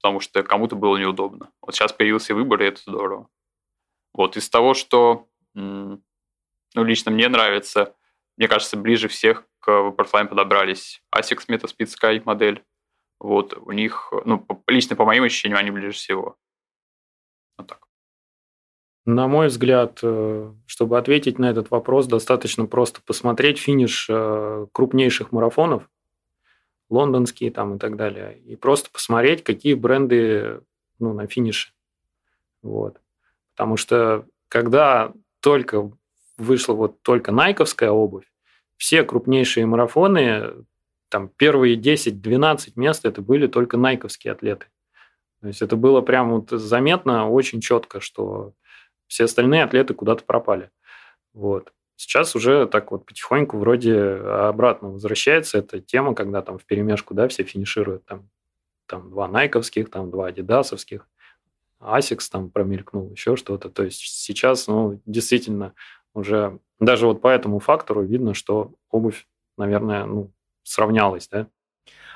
потому что кому-то было неудобно. Вот сейчас появился выбор, и это здорово. Вот, из того, что ну, лично мне нравится, мне кажется, ближе всех к Vaporfly подобрались ASICS Metaspeed Sky модель. Вот, у них, ну, лично по моим ощущениям, они ближе всего. Вот так. На мой взгляд, э, чтобы ответить на этот вопрос, достаточно просто посмотреть финиш э, крупнейших марафонов. лондонские там и так далее. И просто посмотреть, какие бренды ну, на финише. Вот. Потому что когда только вышла вот только найковская обувь, все крупнейшие марафоны, там первые 10-12 мест это были только найковские атлеты. То есть это было прям вот заметно, очень четко, что все остальные атлеты куда-то пропали. Вот. Сейчас уже так вот потихоньку вроде обратно возвращается эта тема, когда там в перемешку, да, все финишируют там, там два найковских, там два адидасовских, Асикс там промелькнул, еще что-то. То есть сейчас, ну, действительно, уже даже вот по этому фактору видно, что обувь, наверное, ну, сравнялась, да.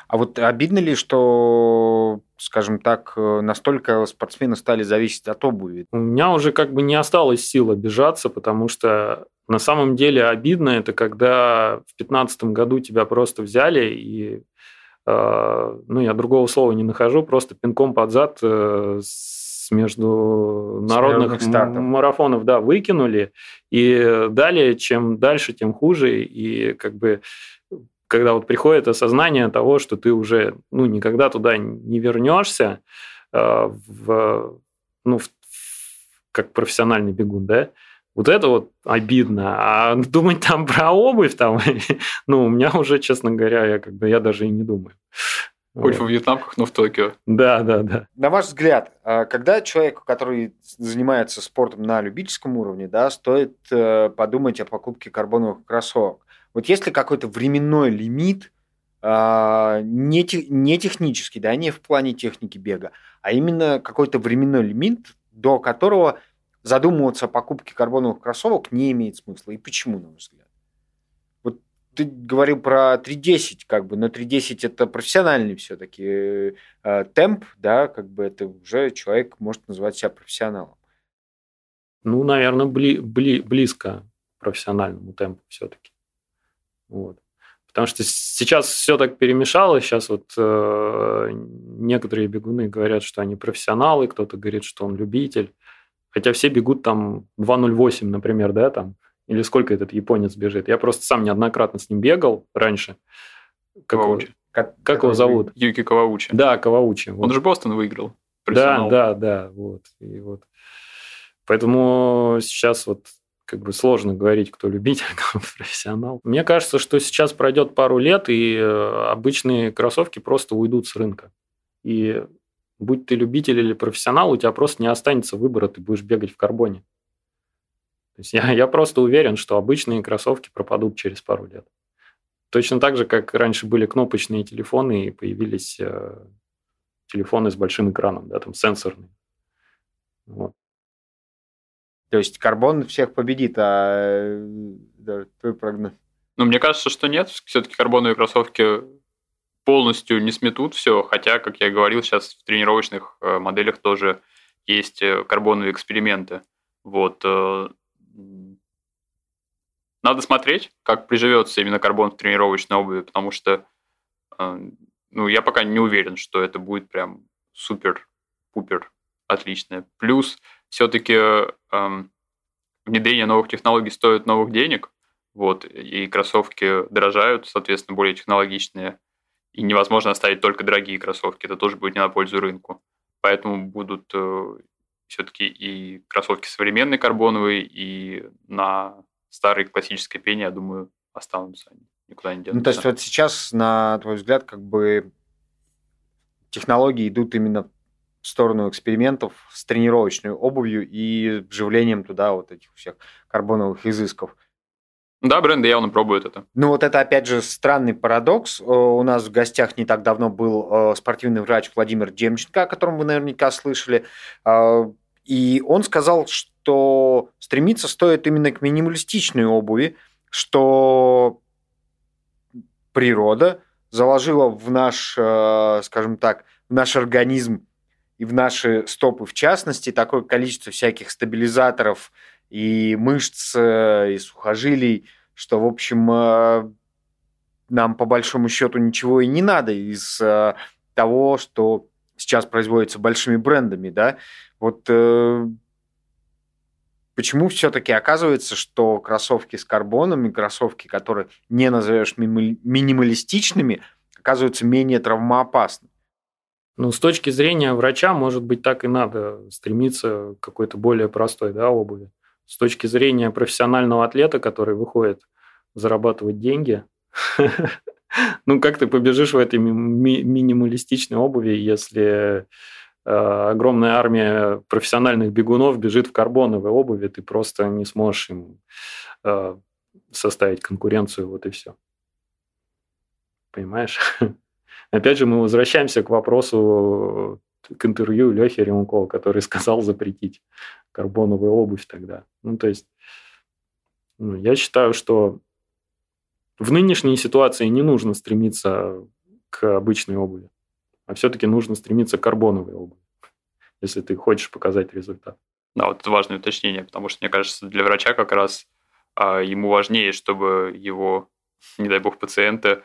А вот обидно ли, что, скажем так, настолько спортсмены стали зависеть от обуви? У меня уже как бы не осталось сил обижаться, потому что на самом деле обидно это, когда в 2015 году тебя просто взяли и, э, ну, я другого слова не нахожу, просто пинком под зад э, с международных марафонов, да, выкинули. И далее, чем дальше, тем хуже. И как бы когда вот приходит осознание того, что ты уже ну, никогда туда не вернешься, э, в, ну, в, как профессиональный бегун, да, вот это вот обидно. А думать там про обувь, там, *laughs* ну, у меня уже, честно говоря, я как бы я даже и не думаю. Хоть вот. во Вьетнамках, но в Токио. Да, да, да. На ваш взгляд, а когда человек, который занимается спортом на любительском уровне, да, стоит э, подумать о покупке карбоновых кроссовок? Вот есть ли какой-то временной лимит, а, не, не технический, да, не в плане техники бега, а именно какой-то временной лимит, до которого задумываться о покупке карбоновых кроссовок не имеет смысла. И почему, на ваш взгляд? Ты говорил про 3.10, как бы, но 3.10 это профессиональный все-таки э, темп, да, как бы это уже человек может называть себя профессионалом. Ну, наверное, бли, бли, близко профессиональному темпу все-таки. Вот. Потому что сейчас все так перемешалось. Сейчас вот э, некоторые бегуны говорят, что они профессионалы, кто-то говорит, что он любитель. Хотя все бегут там 2.08, например, да, там. Или сколько этот японец бежит. Я просто сам неоднократно с ним бегал раньше. Как, его, как, как его зовут? Юки Каваучи. Да, Каваучи. Вот. Он же Бостон выиграл. Да, да, да. Вот. И вот. Поэтому сейчас вот как бы сложно говорить, кто любитель, кто *laughs* профессионал. Мне кажется, что сейчас пройдет пару лет, и э, обычные кроссовки просто уйдут с рынка. И будь ты любитель или профессионал, у тебя просто не останется выбора, ты будешь бегать в карбоне. То есть я, я просто уверен, что обычные кроссовки пропадут через пару лет. Точно так же, как раньше были кнопочные телефоны, и появились э, телефоны с большим экраном, да, там сенсорные. Вот. То есть карбон всех победит, а да, твой прогноз? Ну, мне кажется, что нет. Все-таки карбоновые кроссовки полностью не сметут все, хотя, как я говорил, сейчас в тренировочных э, моделях тоже есть э, карбоновые эксперименты. Вот. Э, надо смотреть, как приживется именно карбон в тренировочной обуви, потому что ну, я пока не уверен, что это будет прям супер-пупер отличное. Плюс все-таки эм, внедрение новых технологий стоит новых денег, вот, и кроссовки дорожают, соответственно, более технологичные, и невозможно оставить только дорогие кроссовки, это тоже будет не на пользу рынку. Поэтому будут э, все-таки и кроссовки современные карбоновые, и на старой классической пене, я думаю, останутся они, никуда не денутся. Ну, то есть вот сейчас, на твой взгляд, как бы технологии идут именно в сторону экспериментов с тренировочной обувью и вживлением туда вот этих всех карбоновых изысков. Да, бренды явно пробуют это. Ну вот это, опять же, странный парадокс. Э, у нас в гостях не так давно был э, спортивный врач Владимир Демченко, о котором вы наверняка слышали. Э, и он сказал, что стремиться стоит именно к минималистичной обуви, что природа заложила в наш, скажем так, в наш организм и в наши стопы в частности такое количество всяких стабилизаторов и мышц, э, и сухожилий, что, в общем, э, нам по большому счету ничего и не надо из э, того, что сейчас производится большими брендами, да. Вот почему все-таки оказывается, что кроссовки с карбоном и кроссовки, которые не назовешь минималистичными, оказываются менее травмоопасны. Ну, с точки зрения врача, может быть, так и надо стремиться к какой-то более простой да, обуви. С точки зрения профессионального атлета, который выходит зарабатывать деньги, *laughs* *laughs* ну, как ты побежишь в этой ми- минималистичной обуви, если э, огромная армия профессиональных бегунов бежит в карбоновой обуви, ты просто не сможешь им э, составить конкуренцию, вот и все. Понимаешь? *laughs* Опять же, мы возвращаемся к вопросу, к интервью Лехи Ремункова, который *laughs* сказал запретить карбоновую обувь тогда. Ну, то есть, ну, я считаю, что в нынешней ситуации не нужно стремиться к обычной обуви, а все-таки нужно стремиться к карбоновой обуви, если ты хочешь показать результат. Да, вот это важное уточнение, потому что, мне кажется, для врача как раз а, ему важнее, чтобы его, не дай бог, пациенты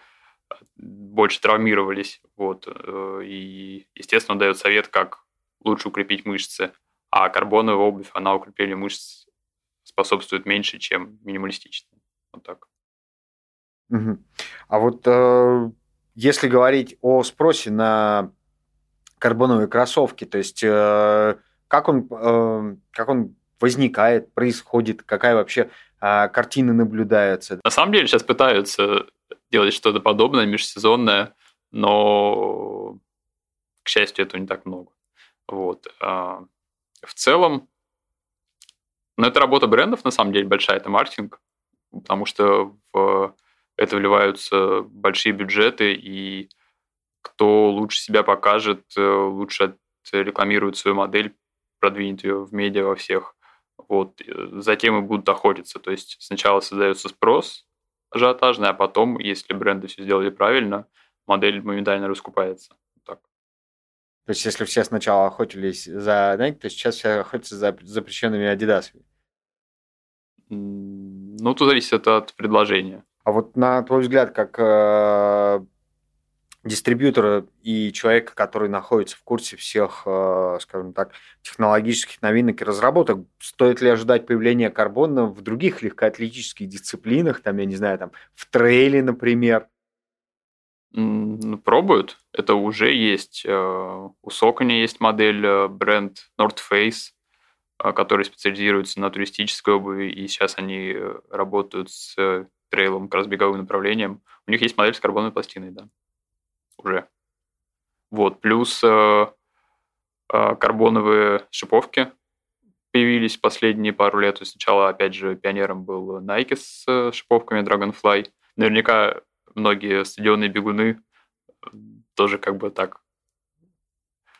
больше травмировались. Вот. Э, и, естественно, он дает совет, как лучше укрепить мышцы. А карбоновая обувь, она укреплению мышц способствует меньше, чем минималистичная. Вот так. Угу. А вот э, если говорить о спросе на карбоновые кроссовки, то есть э, как он, э, как он возникает, происходит, какая вообще э, картина наблюдается? На самом деле сейчас пытаются делать что-то подобное, межсезонное, но, к счастью, этого не так много. Вот. А, в целом, ну, это работа брендов, на самом деле, большая, это маркетинг, потому что в это вливаются большие бюджеты, и кто лучше себя покажет, э, лучше рекламирует свою модель, продвинет ее в медиа во всех. Вот. Э, затем и будут охотиться. То есть сначала создается спрос ажиотажный, а потом, если бренды все сделали правильно, модель моментально раскупается. Так. То есть, если все сначала охотились за Nike, то сейчас все охотятся за запрещенными Адидасами? Ну, тут зависит от предложения. А вот на твой взгляд, как э, дистрибьютора и человека, который находится в курсе всех, э, скажем так, технологических новинок и разработок, стоит ли ожидать появления карбона в других легкоатлетических дисциплинах, там, я не знаю, там, в трейле, например? Ну, пробуют. Это уже есть. Э, у Сокони есть модель э, бренд North Face, э, который специализируется на туристической обуви, и сейчас они работают с трейлом, как раз беговым направлением. У них есть модель с карбоновой пластиной, да. Уже. Вот. Плюс э, э, карбоновые шиповки появились последние пару лет. Сначала, опять же, пионером был Nike с э, шиповками Dragonfly. Наверняка многие стадионные бегуны тоже как бы так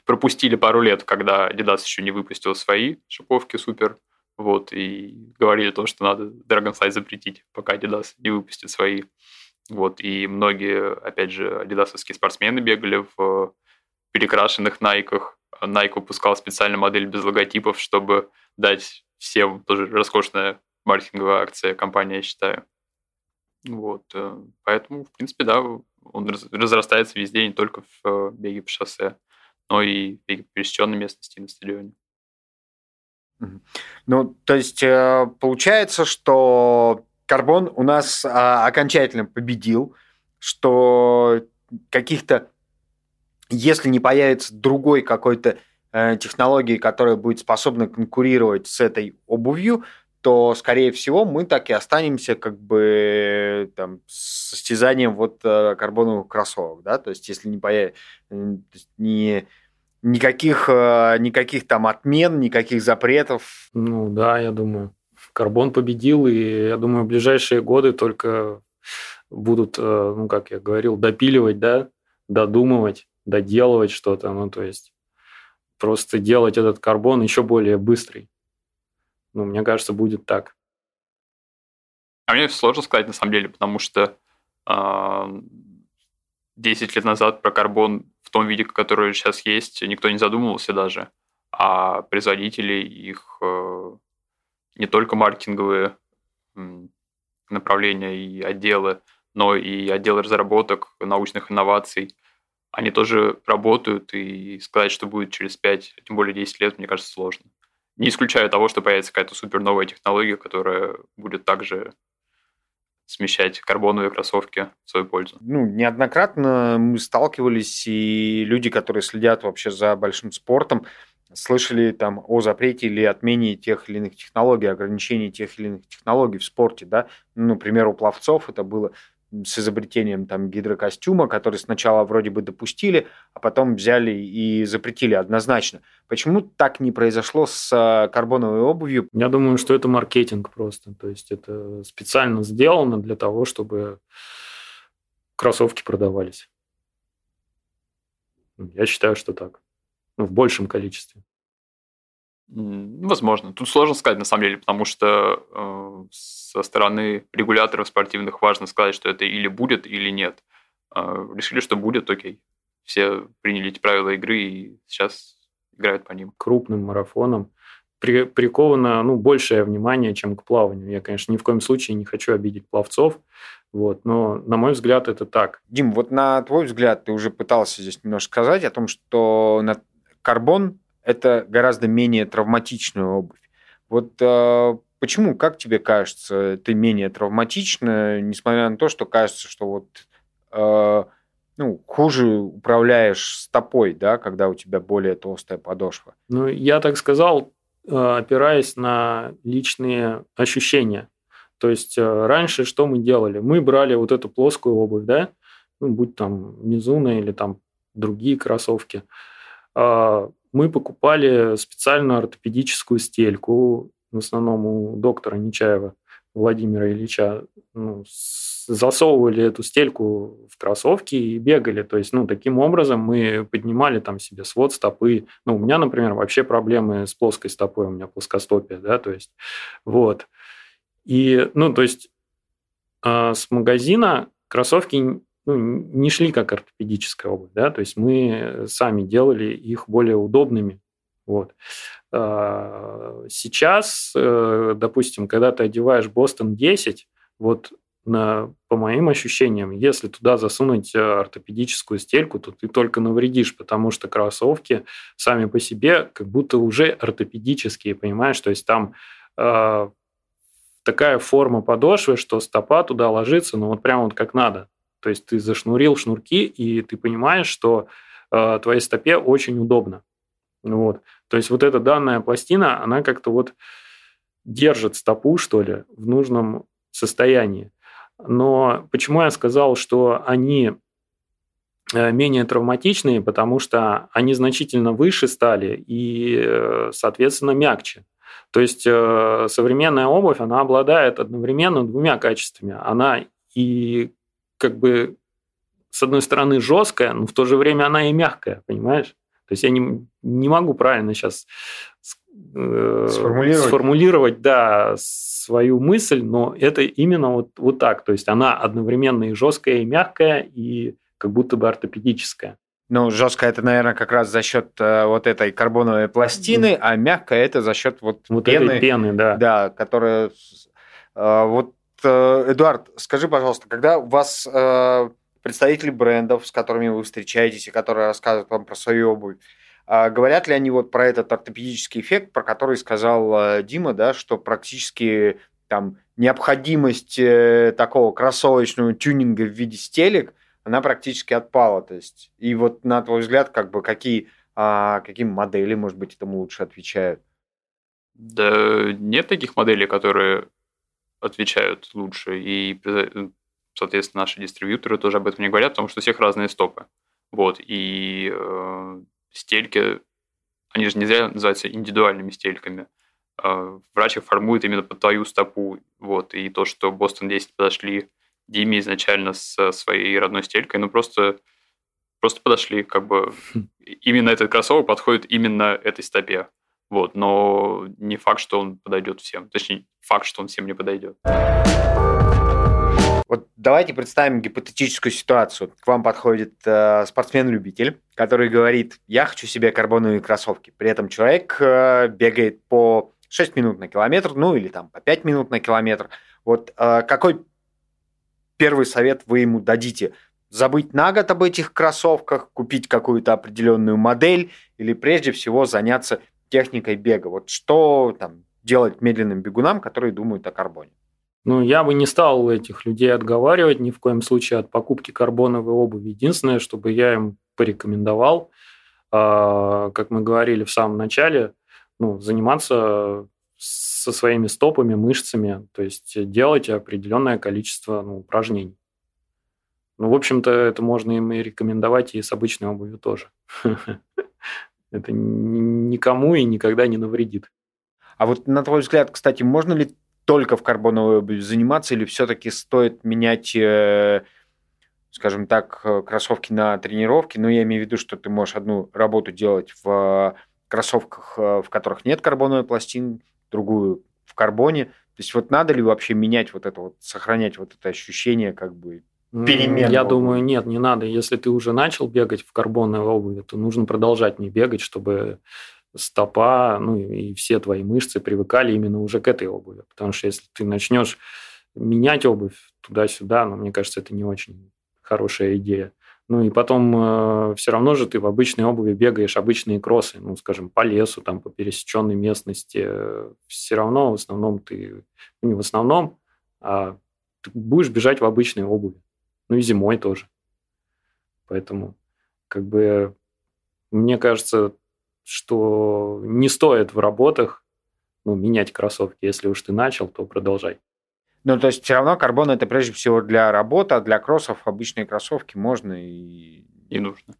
пропустили пару лет, когда Adidas еще не выпустил свои шиповки супер вот, и говорили то, что надо Dragonfly запретить, пока Adidas не выпустит свои. Вот, и многие, опять же, адидасовские спортсмены бегали в перекрашенных найках. Nike выпускал специальную модель без логотипов, чтобы дать всем тоже роскошная маркетинговая акция компания, я считаю. Вот, э, поэтому, в принципе, да, он разрастается везде, не только в э, беге по шоссе, но и в беге по пересеченной местности на стадионе. Ну, то есть э, получается, что карбон у нас а, окончательно победил, что каких-то, если не появится другой какой-то э, технологии, которая будет способна конкурировать с этой обувью, то, скорее всего, мы так и останемся как бы там, с состязанием вот э, карбоновых кроссовок, да, то есть если не появится, не никаких, э, никаких там отмен, никаких запретов. Ну да, я думаю. Карбон победил, и я думаю, в ближайшие годы только будут, э, ну, как я говорил, допиливать, да, додумывать, доделывать что-то. Ну, то есть просто делать этот карбон еще более быстрый. Ну, мне кажется, будет так. А мне сложно сказать на самом деле, потому что э, 10 лет назад про карбон том виде, который сейчас есть, никто не задумывался даже. А производители, их э, не только маркетинговые направления и отделы, но и отделы разработок, научных инноваций, они тоже работают, и сказать, что будет через 5, тем более 10 лет, мне кажется, сложно. Не исключаю того, что появится какая-то супер новая технология, которая будет также смещать карбоновые кроссовки в свою пользу. Ну, неоднократно мы сталкивались, и люди, которые следят вообще за большим спортом, слышали там о запрете или отмене тех или иных технологий, ограничении тех или иных технологий в спорте, да. Ну, например, у пловцов это было с изобретением там гидрокостюма, который сначала вроде бы допустили, а потом взяли и запретили однозначно. Почему так не произошло с а, карбоновой обувью? Я думаю, что это маркетинг просто. То есть это специально сделано для того, чтобы кроссовки продавались. Я считаю, что так. Ну, в большем количестве. Возможно. Тут сложно сказать, на самом деле, потому что э, со стороны регуляторов спортивных важно сказать, что это или будет, или нет. Э, решили, что будет, окей. Все приняли эти правила игры и сейчас играют по ним. Крупным марафоном при, приковано ну, большее внимание, чем к плаванию. Я, конечно, ни в коем случае не хочу обидеть пловцов, вот, но, на мой взгляд, это так. Дим, вот на твой взгляд, ты уже пытался здесь немножко сказать о том, что на карбон это гораздо менее травматичная обувь. Вот э, почему, как тебе кажется, ты менее травматична, несмотря на то, что кажется, что вот э, ну, хуже управляешь стопой, да, когда у тебя более толстая подошва? Ну, я так сказал, э, опираясь на личные ощущения. То есть э, раньше что мы делали? Мы брали вот эту плоскую обувь, да, ну, будь там Мизуна или там другие кроссовки, а, мы покупали специальную ортопедическую стельку, в основном у доктора Нечаева Владимира Ильича, ну, засовывали эту стельку в кроссовки и бегали. То есть, ну, таким образом мы поднимали там себе свод стопы. Ну, у меня, например, вообще проблемы с плоской стопой, у меня плоскостопие, да, то есть, вот. И, ну, то есть, э, с магазина кроссовки ну, не шли как ортопедическая обувь, да, то есть мы сами делали их более удобными. Вот. А, сейчас, э, допустим, когда ты одеваешь Бостон 10, вот на, по моим ощущениям, если туда засунуть э, ортопедическую стельку, то ты только навредишь, потому что кроссовки сами по себе как будто уже ортопедические, понимаешь? То есть там э, такая форма подошвы, что стопа туда ложится, ну вот прямо вот как надо. То есть ты зашнурил шнурки, и ты понимаешь, что э, твоей стопе очень удобно. Вот. То есть вот эта данная пластина, она как-то вот держит стопу, что ли, в нужном состоянии. Но почему я сказал, что они э, менее травматичные, потому что они значительно выше стали и, э, соответственно, мягче. То есть э, современная обувь, она обладает одновременно двумя качествами. Она и как бы с одной стороны жесткая, но в то же время она и мягкая, понимаешь? То есть я не, не могу правильно сейчас э, сформулировать. сформулировать, да, свою мысль, но это именно вот, вот так. То есть она одновременно и жесткая, и мягкая, и как будто бы ортопедическая. Ну, жесткая это, наверное, как раз за счет э, вот этой карбоновой пластины, mm. а мягкая это за счет вот, вот пены, этой пены, да. Да, которая э, вот Эдуард, скажи, пожалуйста, когда у вас э, представители брендов, с которыми вы встречаетесь и которые рассказывают вам про свою обувь, а говорят ли они вот про этот ортопедический эффект, про который сказал э, Дима, да, что практически там необходимость такого кроссовочного тюнинга в виде стелек, она практически отпала. То есть, и вот на твой взгляд, как бы какие, а, какие модели, может быть, этому лучше отвечают? Да нет таких моделей, которые отвечают лучше. И, соответственно, наши дистрибьюторы тоже об этом не говорят, потому что у всех разные стопы. Вот. И э, стельки, они же не зря называются индивидуальными стельками. Э, врач их формует именно под твою стопу. Вот. И то, что Бостон 10 подошли Диме изначально со своей родной стелькой, ну просто, просто подошли. Как бы хм. именно этот кроссовок подходит именно этой стопе. Вот, но не факт, что он подойдет всем. Точнее, факт, что он всем не подойдет. Вот давайте представим гипотетическую ситуацию. К вам подходит э, спортсмен-любитель, который говорит, я хочу себе карбоновые кроссовки. При этом человек э, бегает по 6 минут на километр, ну или там по 5 минут на километр. Вот э, какой первый совет вы ему дадите? Забыть на год об этих кроссовках, купить какую-то определенную модель или прежде всего заняться техникой бега. Вот что там делать медленным бегунам, которые думают о карбоне? Ну, я бы не стал этих людей отговаривать ни в коем случае от покупки карбоновой обуви. Единственное, чтобы я им порекомендовал, а, как мы говорили в самом начале, ну, заниматься со своими стопами, мышцами, то есть делать определенное количество ну, упражнений. Ну, в общем-то, это можно им и рекомендовать и с обычной обувью тоже. *laughs* Это никому и никогда не навредит. А вот на твой взгляд, кстати, можно ли только в карбоновой заниматься, или все-таки стоит менять, э, скажем так, э, кроссовки на тренировки? Ну, я имею в виду, что ты можешь одну работу делать в кроссовках, э, в которых нет карбоновой пластины, другую в карбоне. То есть вот надо ли вообще менять вот это вот, сохранять вот это ощущение как бы перемен? Я думаю, нет, не надо. Если ты уже начал бегать в карбонной обуви, то нужно продолжать не бегать, чтобы стопа, ну и все твои мышцы привыкали именно уже к этой обуви. Потому что если ты начнешь менять обувь туда-сюда, ну, мне кажется, это не очень хорошая идея. Ну и потом э, все равно же ты в обычной обуви бегаешь, обычные кроссы, ну, скажем, по лесу, там, по пересеченной местности. Все равно в основном ты, ну, не в основном, а ты будешь бежать в обычной обуви. Ну и зимой тоже. Поэтому, как бы, мне кажется, что не стоит в работах ну, менять кроссовки. Если уж ты начал, то продолжай. Ну, то есть все равно карбон это прежде всего для работы, а для кроссов обычные кроссовки можно и... И нужно.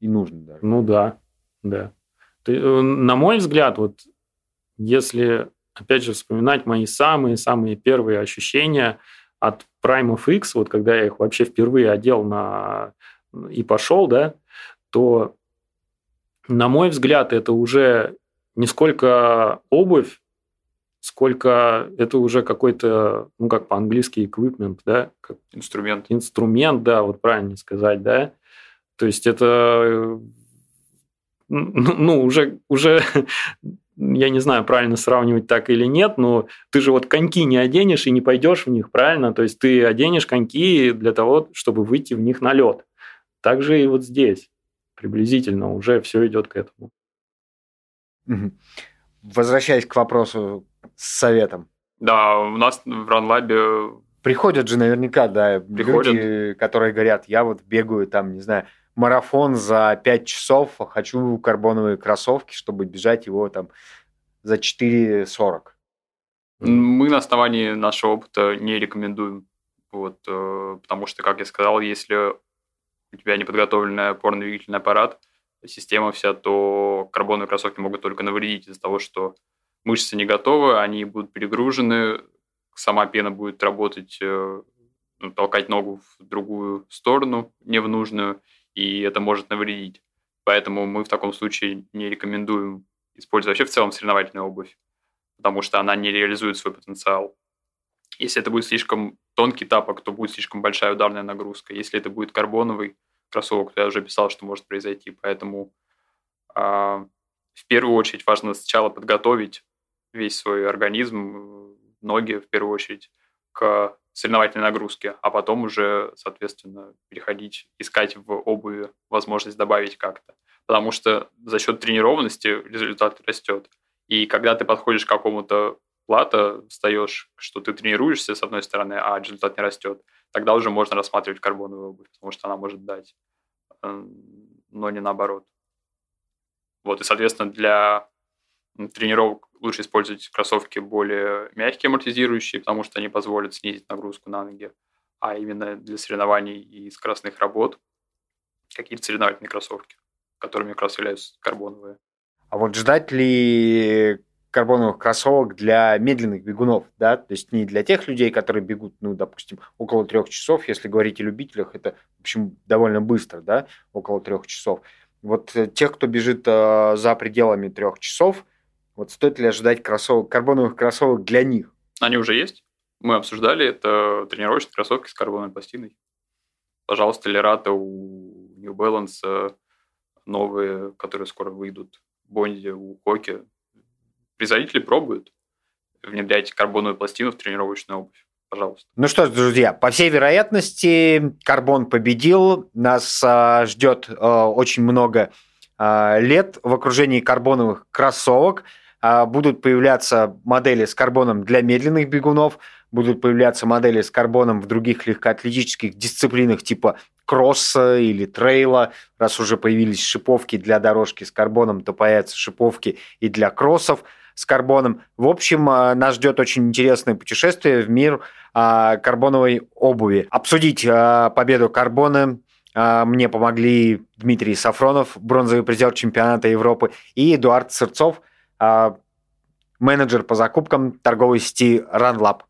И нужно, да. Ну да, да. Ты, э, на мой взгляд, вот если, опять же, вспоминать мои самые-самые первые ощущения от Prime of X, вот когда я их вообще впервые одел на и пошел, да, то на мой взгляд, это уже не сколько обувь, сколько это уже какой-то, ну, как по-английски, equipment, да? Как инструмент. Инструмент, да, вот правильно сказать, да? То есть это, ну, ну уже, уже я не знаю, правильно сравнивать так или нет, но ты же вот коньки не оденешь и не пойдешь в них, правильно? То есть ты оденешь коньки для того, чтобы выйти в них на лед. Так же и вот здесь приблизительно уже все идет к этому. Возвращаясь к вопросу с советом. Да, у нас в Ранлабе... Приходят же наверняка, да, Приходят. люди, которые говорят, я вот бегаю там, не знаю, марафон за 5 часов, хочу карбоновые кроссовки, чтобы бежать его там за 4.40. Мы на основании нашего опыта не рекомендуем. Вот, э, потому что, как я сказал, если у тебя неподготовленный опорно-двигательный аппарат, система вся, то карбоновые кроссовки могут только навредить из-за того, что мышцы не готовы, они будут перегружены, сама пена будет работать, э, ну, толкать ногу в другую сторону, не в нужную, и это может навредить. Поэтому мы в таком случае не рекомендуем использовать вообще в целом соревновательную обувь, потому что она не реализует свой потенциал. Если это будет слишком тонкий тапок, то будет слишком большая ударная нагрузка. Если это будет карбоновый кроссовок, то я уже писал, что может произойти. Поэтому э, в первую очередь важно сначала подготовить весь свой организм, ноги в первую очередь, к соревновательной нагрузке, а потом уже, соответственно, переходить, искать в обуви возможность добавить как-то. Потому что за счет тренированности результат растет. И когда ты подходишь к какому-то плата, встаешь, что ты тренируешься, с одной стороны, а результат не растет, тогда уже можно рассматривать карбоновую обувь, потому что она может дать, эм, но не наоборот. Вот, и, соответственно, для тренировок лучше использовать кроссовки более мягкие, амортизирующие, потому что они позволят снизить нагрузку на ноги. А именно для соревнований и скоростных работ какие-то соревновательные кроссовки, которыми как раз являются карбоновые. А вот ждать ли карбоновых кроссовок для медленных бегунов, да, то есть не для тех людей, которые бегут, ну, допустим, около трех часов, если говорить о любителях, это, в общем, довольно быстро, да, около трех часов. Вот э, тех, кто бежит э, за пределами трех часов, вот стоит ли ожидать кроссовок, карбоновых кроссовок для них? Они уже есть. Мы обсуждали, это тренировочные кроссовки с карбоновой пластиной. Пожалуйста, Лерата у New Balance э, новые, которые скоро выйдут. Бонди у Коки производители пробуют внедрять карбоновую пластину в тренировочную обувь. Пожалуйста. Ну что ж, друзья, по всей вероятности, карбон победил. Нас а, ждет а, очень много а, лет в окружении карбоновых кроссовок. А, будут появляться модели с карбоном для медленных бегунов, будут появляться модели с карбоном в других легкоатлетических дисциплинах типа кросса или трейла. Раз уже появились шиповки для дорожки с карбоном, то появятся шиповки и для кроссов с карбоном. В общем, а, нас ждет очень интересное путешествие в мир а, карбоновой обуви. Обсудить победу карбона мне помогли Дмитрий Сафронов, бронзовый призер чемпионата Европы, и Эдуард Сырцов, менеджер по закупкам торговой сети RunLab.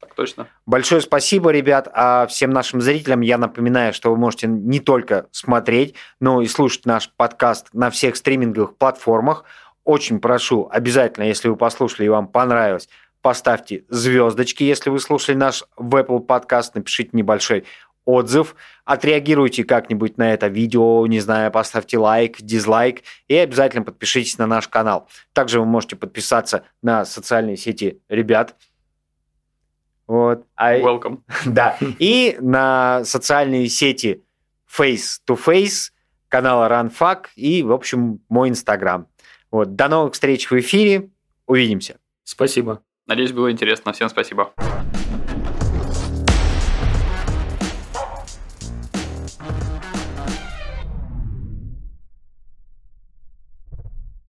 Так точно. Большое спасибо, ребят. А всем нашим зрителям я напоминаю, что вы можете не только смотреть, но и слушать наш подкаст на всех стриминговых платформах. Очень прошу, обязательно, если вы послушали и вам понравилось, поставьте звездочки, если вы слушали наш в Apple подкаст, напишите небольшой отзыв, отреагируйте как-нибудь на это видео, не знаю, поставьте лайк, дизлайк и обязательно подпишитесь на наш канал. Также вы можете подписаться на социальные сети ребят – вот. А, Welcome. *laughs* Да. И на социальные сети Face to Face, канала RunFac и, в общем, мой Инстаграм. Вот. До новых встреч в эфире. Увидимся. Спасибо. Надеюсь, было интересно. Всем спасибо.